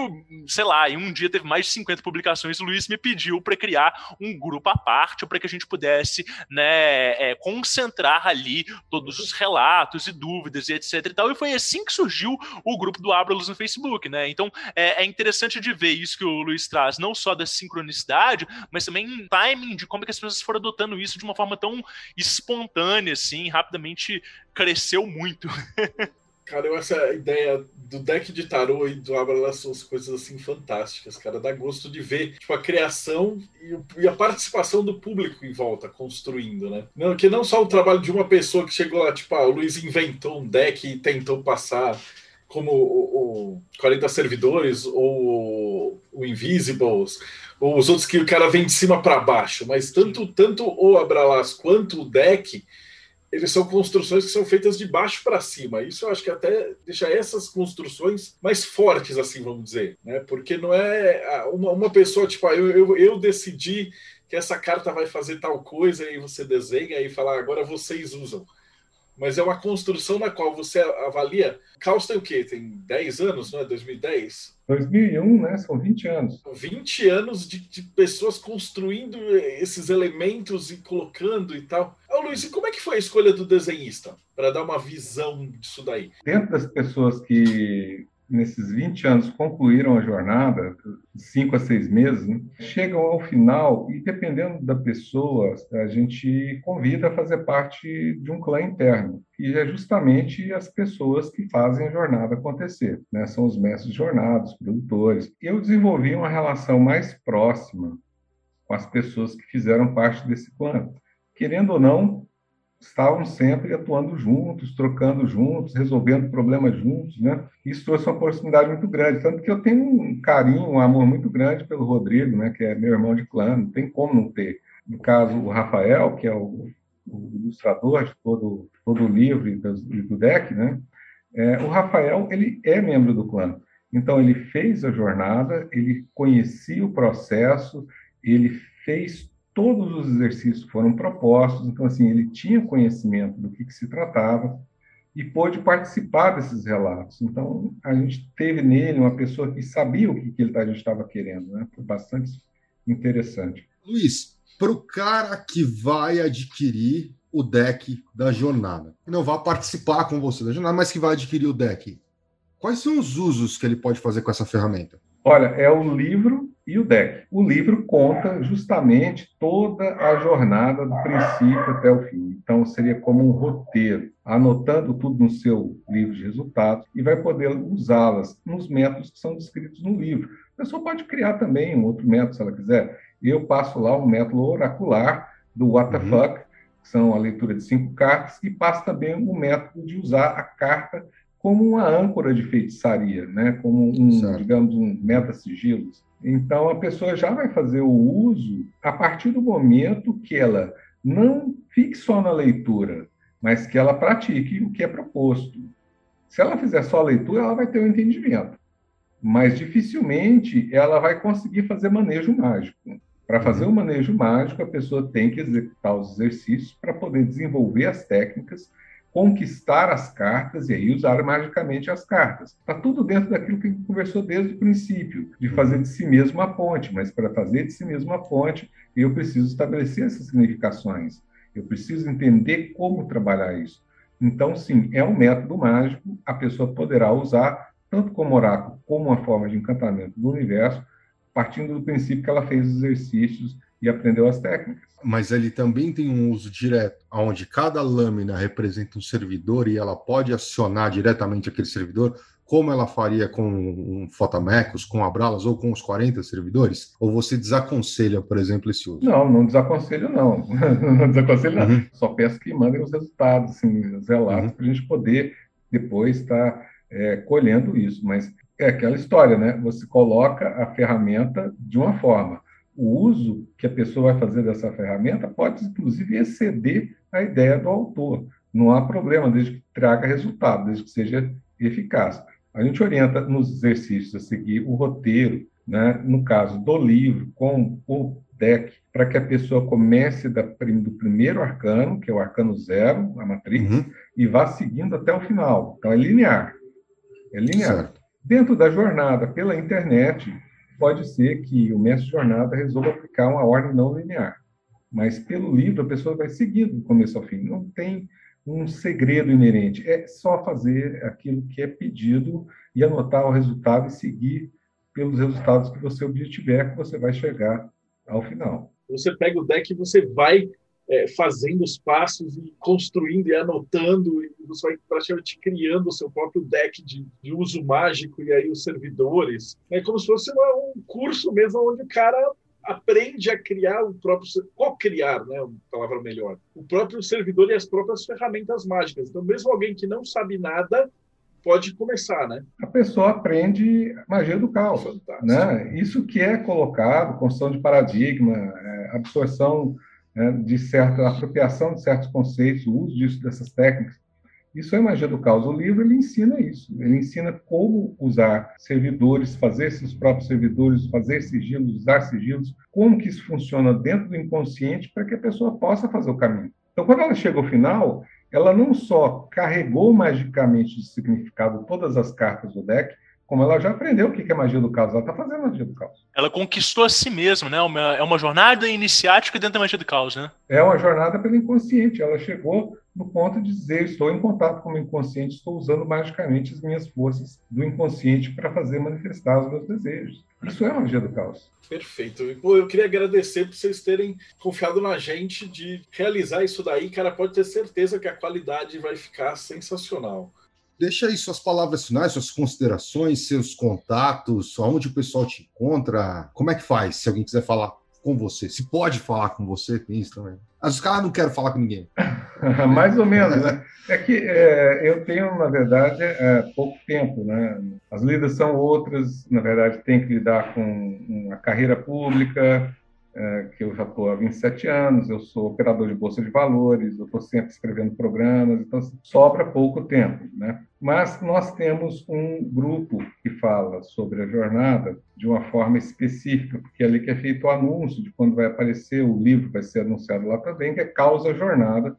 sei lá, em um dia teve mais de 50 publicações, o Luiz me pediu para criar um grupo à parte para que a gente pudesse, né, é, concentrar ali todos os relatos e dúvidas e etc e tal. E foi assim que surgiu o grupo do Abralos no Facebook, né? Então é, é interessante de ver isso que o Luiz traz, não só da sincronicidade, mas também timing de como é que as pessoas foram adotando isso de uma forma tão espontânea, assim, rapidamente cresceu muito. Cara, eu essa ideia do deck de tarô e do Abralas são coisas assim fantásticas, cara. Dá gosto de ver tipo, a criação e, a participação do público em volta construindo, né? Não, que não só o trabalho de uma pessoa que chegou lá, tipo, ah, o Luiz inventou um deck e tentou passar como o, o 40 servidores ou o Invisibles ou os outros que o cara vem de cima para baixo, mas tanto tanto o Abralas quanto o deck eles são construções que são feitas de baixo para cima. Isso eu acho que até deixa essas construções mais fortes, assim, vamos dizer, né? Porque não é uma, uma pessoa, tipo, ah, eu, eu, eu decidi que essa carta vai fazer tal coisa e você desenha e fala, agora vocês usam mas é uma construção na qual você avalia. Caos tem o quê? Tem 10 anos, não é? 2010? 2001, né? São 20 anos. 20 anos de, de pessoas construindo esses elementos e colocando e tal. Ô, Luiz, e como é que foi a escolha do desenhista? Para dar uma visão disso daí. Dentro das pessoas que nesses 20 anos concluíram a jornada, cinco a seis meses, né, chegam ao final e, dependendo da pessoa, a gente convida a fazer parte de um clã interno, que é justamente as pessoas que fazem a jornada acontecer. Né? São os mestres de jornada, os produtores. Eu desenvolvi uma relação mais próxima com as pessoas que fizeram parte desse clã. Querendo ou não, estavam sempre atuando juntos, trocando juntos, resolvendo problemas juntos, né? Isso trouxe uma proximidade muito grande, tanto que eu tenho um carinho, um amor muito grande pelo Rodrigo, né? Que é meu irmão de clã, não tem como não ter. No caso, o Rafael, que é o, o ilustrador de todo, todo o livro e do, deck, né? É, o Rafael, ele é membro do clã. Então, ele fez a jornada, ele conhecia o processo, ele fez todos os exercícios foram propostos, então, assim, ele tinha conhecimento do que, que se tratava e pôde participar desses relatos. Então, a gente teve nele uma pessoa que sabia o que, que ele, a gente estava querendo, né? Foi bastante interessante. Luiz, para o cara que vai adquirir o deck da jornada, que não vai participar com você da jornada, mas que vai adquirir o deck, quais são os usos que ele pode fazer com essa ferramenta? Olha, é o livro e o deck. O livro conta justamente toda a jornada do princípio até o fim. Então, seria como um roteiro, anotando tudo no seu livro de resultados e vai poder usá-las nos métodos que são descritos no livro. A pessoa pode criar também um outro método, se ela quiser. Eu passo lá um método oracular do What the uhum. Fuck, que são a leitura de cinco cartas, e passo também o método de usar a carta como uma âncora de feitiçaria, né? como um, certo. digamos, um meta-sigilos. Então, a pessoa já vai fazer o uso a partir do momento que ela não fique só na leitura, mas que ela pratique o que é proposto. Se ela fizer só a leitura, ela vai ter o um entendimento, mas dificilmente ela vai conseguir fazer manejo mágico. Para fazer o uhum. manejo mágico, a pessoa tem que executar os exercícios para poder desenvolver as técnicas conquistar as cartas e aí usar magicamente as cartas. Está tudo dentro daquilo que conversou desde o princípio, de fazer de si mesmo a ponte, mas para fazer de si mesmo a ponte, eu preciso estabelecer essas significações, eu preciso entender como trabalhar isso. Então, sim, é um método mágico, a pessoa poderá usar tanto como oráculo como uma forma de encantamento do universo, partindo do princípio que ela fez os exercícios e aprendeu as técnicas. Mas ele também tem um uso direto, onde cada lâmina representa um servidor e ela pode acionar diretamente aquele servidor, como ela faria com um Fotamecos, com Abralas ou com os 40 servidores? Ou você desaconselha, por exemplo, esse uso? Não, não desaconselho, não. não desaconselho, não. Uhum. Só peço que mandem os resultados, assim, os relatos, uhum. para a gente poder depois estar tá, é, colhendo isso. Mas é aquela história, né? Você coloca a ferramenta de uma forma o uso que a pessoa vai fazer dessa ferramenta pode, inclusive, exceder a ideia do autor. Não há problema, desde que traga resultado, desde que seja eficaz. A gente orienta nos exercícios a seguir o roteiro, né, no caso do livro, com o deck, para que a pessoa comece da, do primeiro arcano, que é o arcano zero, a matriz, uhum. e vá seguindo até o final. Então, é linear. É linear. Certo. Dentro da jornada, pela internet, pode ser que o mestre de jornada resolva aplicar uma ordem não linear. Mas pelo livro, a pessoa vai seguindo do começo ao fim. Não tem um segredo inerente. É só fazer aquilo que é pedido e anotar o resultado e seguir pelos resultados que você obtiver, que você vai chegar ao final. Você pega o deck e você vai é, fazendo os passos e construindo e anotando, e você vai praticamente criando o seu próprio deck de, de uso mágico e aí os servidores. É como se fosse uma, um curso mesmo onde o cara aprende a criar o próprio co-criar, né, uma palavra melhor, o próprio servidor e as próprias ferramentas mágicas. Então, mesmo alguém que não sabe nada pode começar, né? A pessoa aprende magia do caos, né? Isso que é colocado, construção de paradigma, é, absorção né, de certa apropriação de certos conceitos, o uso disso dessas técnicas. Isso é magia do caos. O livro ele ensina isso. Ele ensina como usar servidores, fazer esses próprios servidores, fazer sigilos, usar sigilos, como que isso funciona dentro do inconsciente para que a pessoa possa fazer o caminho. Então, quando ela chega ao final, ela não só carregou magicamente de significado todas as cartas do deck, como ela já aprendeu o que é magia do caos, ela está fazendo magia do caos. Ela conquistou a si mesma, né? Uma, é uma jornada iniciática dentro da magia do caos, né? É uma jornada pelo inconsciente. Ela chegou no ponto de dizer: estou em contato com o inconsciente, estou usando magicamente as minhas forças do inconsciente para fazer manifestar os meus desejos. Isso é magia do caos. Perfeito. Pô, eu queria agradecer por vocês terem confiado na gente de realizar isso daí. Cara, pode ter certeza que a qualidade vai ficar sensacional. Deixa aí suas palavras finais, suas considerações, seus contatos, onde o pessoal te encontra. Como é que faz se alguém quiser falar com você? Se pode falar com você, tem isso também. Mas os caras não querem falar com ninguém. Mais ou menos, né? É que é, eu tenho, na verdade, é, pouco tempo, né? As lidas são outras, na verdade, tem que lidar com uma carreira pública, é, que eu já estou há 27 anos, eu sou operador de bolsa de valores, eu estou sempre escrevendo programas, então assim, sobra pouco tempo, né? Mas nós temos um grupo que fala sobre a jornada de uma forma específica, porque é ali que é feito o anúncio de quando vai aparecer o livro, vai ser anunciado lá também, que é Causa Jornada,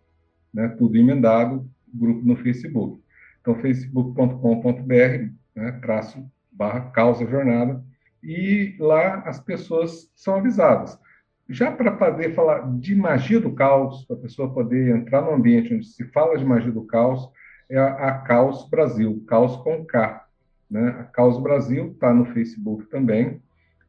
né? Tudo emendado, grupo no Facebook. Então, facebook.com.br, né? traço barra Causa Jornada, e lá as pessoas são avisadas. Já para poder falar de magia do caos, para a pessoa poder entrar no ambiente onde se fala de magia do caos, é a, a Caos Brasil, Caos com K. Né? A Caos Brasil está no Facebook também,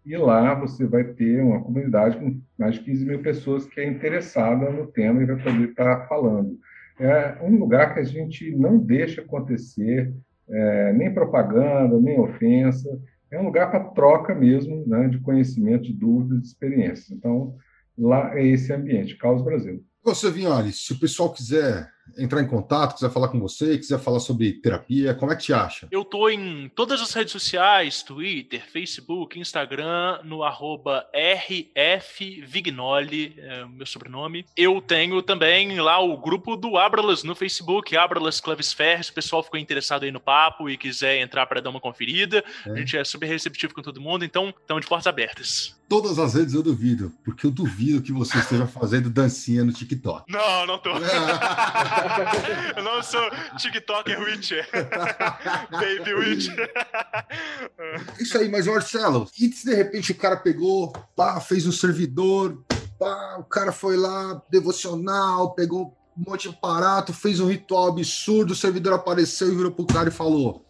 e lá você vai ter uma comunidade com mais de 15 mil pessoas que é interessada no tema e vai poder estar tá falando. É um lugar que a gente não deixa acontecer é, nem propaganda, nem ofensa, é um lugar para troca mesmo né, de conhecimento, de dúvidas, de experiências. Então, lá é esse ambiente, Caos Brasil. Você, Vignoli, se o pessoal quiser entrar em contato, quiser falar com você, quiser falar sobre terapia, como é que te acha? Eu tô em todas as redes sociais, Twitter, Facebook, Instagram, no arroba rfvignoli, é meu sobrenome. Eu tenho também lá o grupo do Abralas no Facebook, Abralas Claves Ferres, se o pessoal ficou interessado aí no papo e quiser entrar para dar uma conferida, é. a gente é super receptivo com todo mundo, então estamos de portas abertas. Todas as redes eu duvido, porque eu duvido que você esteja fazendo dancinha no TikTok. Não, não tô. eu não sou TikToker Witcher. Baby Witcher. Isso aí, mas Marcelo, e se de repente o cara pegou, pá, fez um servidor, pá, o cara foi lá, devocional, pegou um monte de aparato, fez um ritual absurdo, o servidor apareceu e virou pro cara e falou: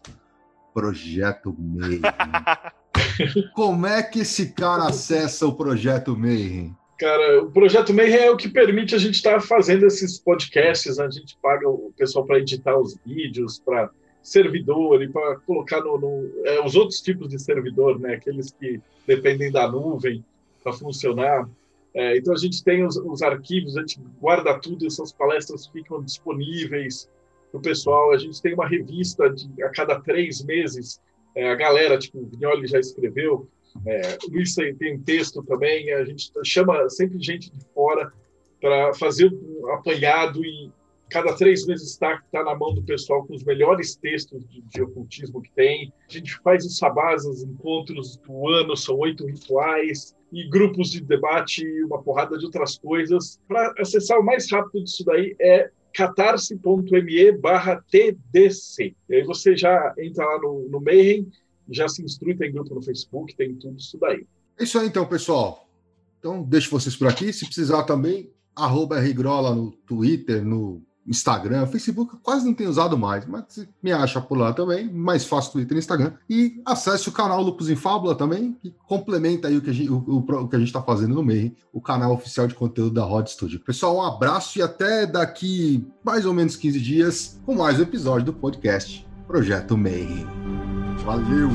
Projeto Mayhem. Como é que esse cara acessa o Projeto Mayhem? Cara, o Projeto Mayhem é o que permite a gente estar tá fazendo esses podcasts, né? a gente paga o pessoal para editar os vídeos, para servidor e para colocar no, no é, os outros tipos de servidor, né? aqueles que dependem da nuvem para funcionar. É, então a gente tem os, os, arquivos, a gente guarda tudo, essas palestras ficam disponíveis para o pessoal. A gente tem uma revista de, a cada três meses, é, a galera, tipo, o Vignoli já escreveu, É, Luiz tem, tem texto também, a gente chama sempre gente de fora para fazer um apanhado e cada três meses está tá na mão do pessoal com os melhores textos de, de ocultismo que tem. A gente faz os sabás, os encontros do ano, são oito rituais, e grupos de debate, uma porrada de outras coisas. Para acessar o mais rápido disso daí é catarse.me barra TDC. E aí você já entra lá no, no Mayhem, já se instrui, tem grupo no Facebook, tem tudo isso daí. É isso aí então, pessoal. Então, deixo vocês por aqui. Se precisar também, arroba Rigrola no Twitter, no Instagram, Facebook quase não tenho usado mais, mas me acha por lá também, mais fácil Twitter e Instagram. E acesse o canal Lupus em Fábula também, que complementa aí o que a gente o, que a gente está fazendo no meio, o canal oficial de conteúdo da Rod Studio. Pessoal, um abraço e até daqui mais ou menos 15 dias com mais um episódio do podcast Projeto Mayhem. Valeu!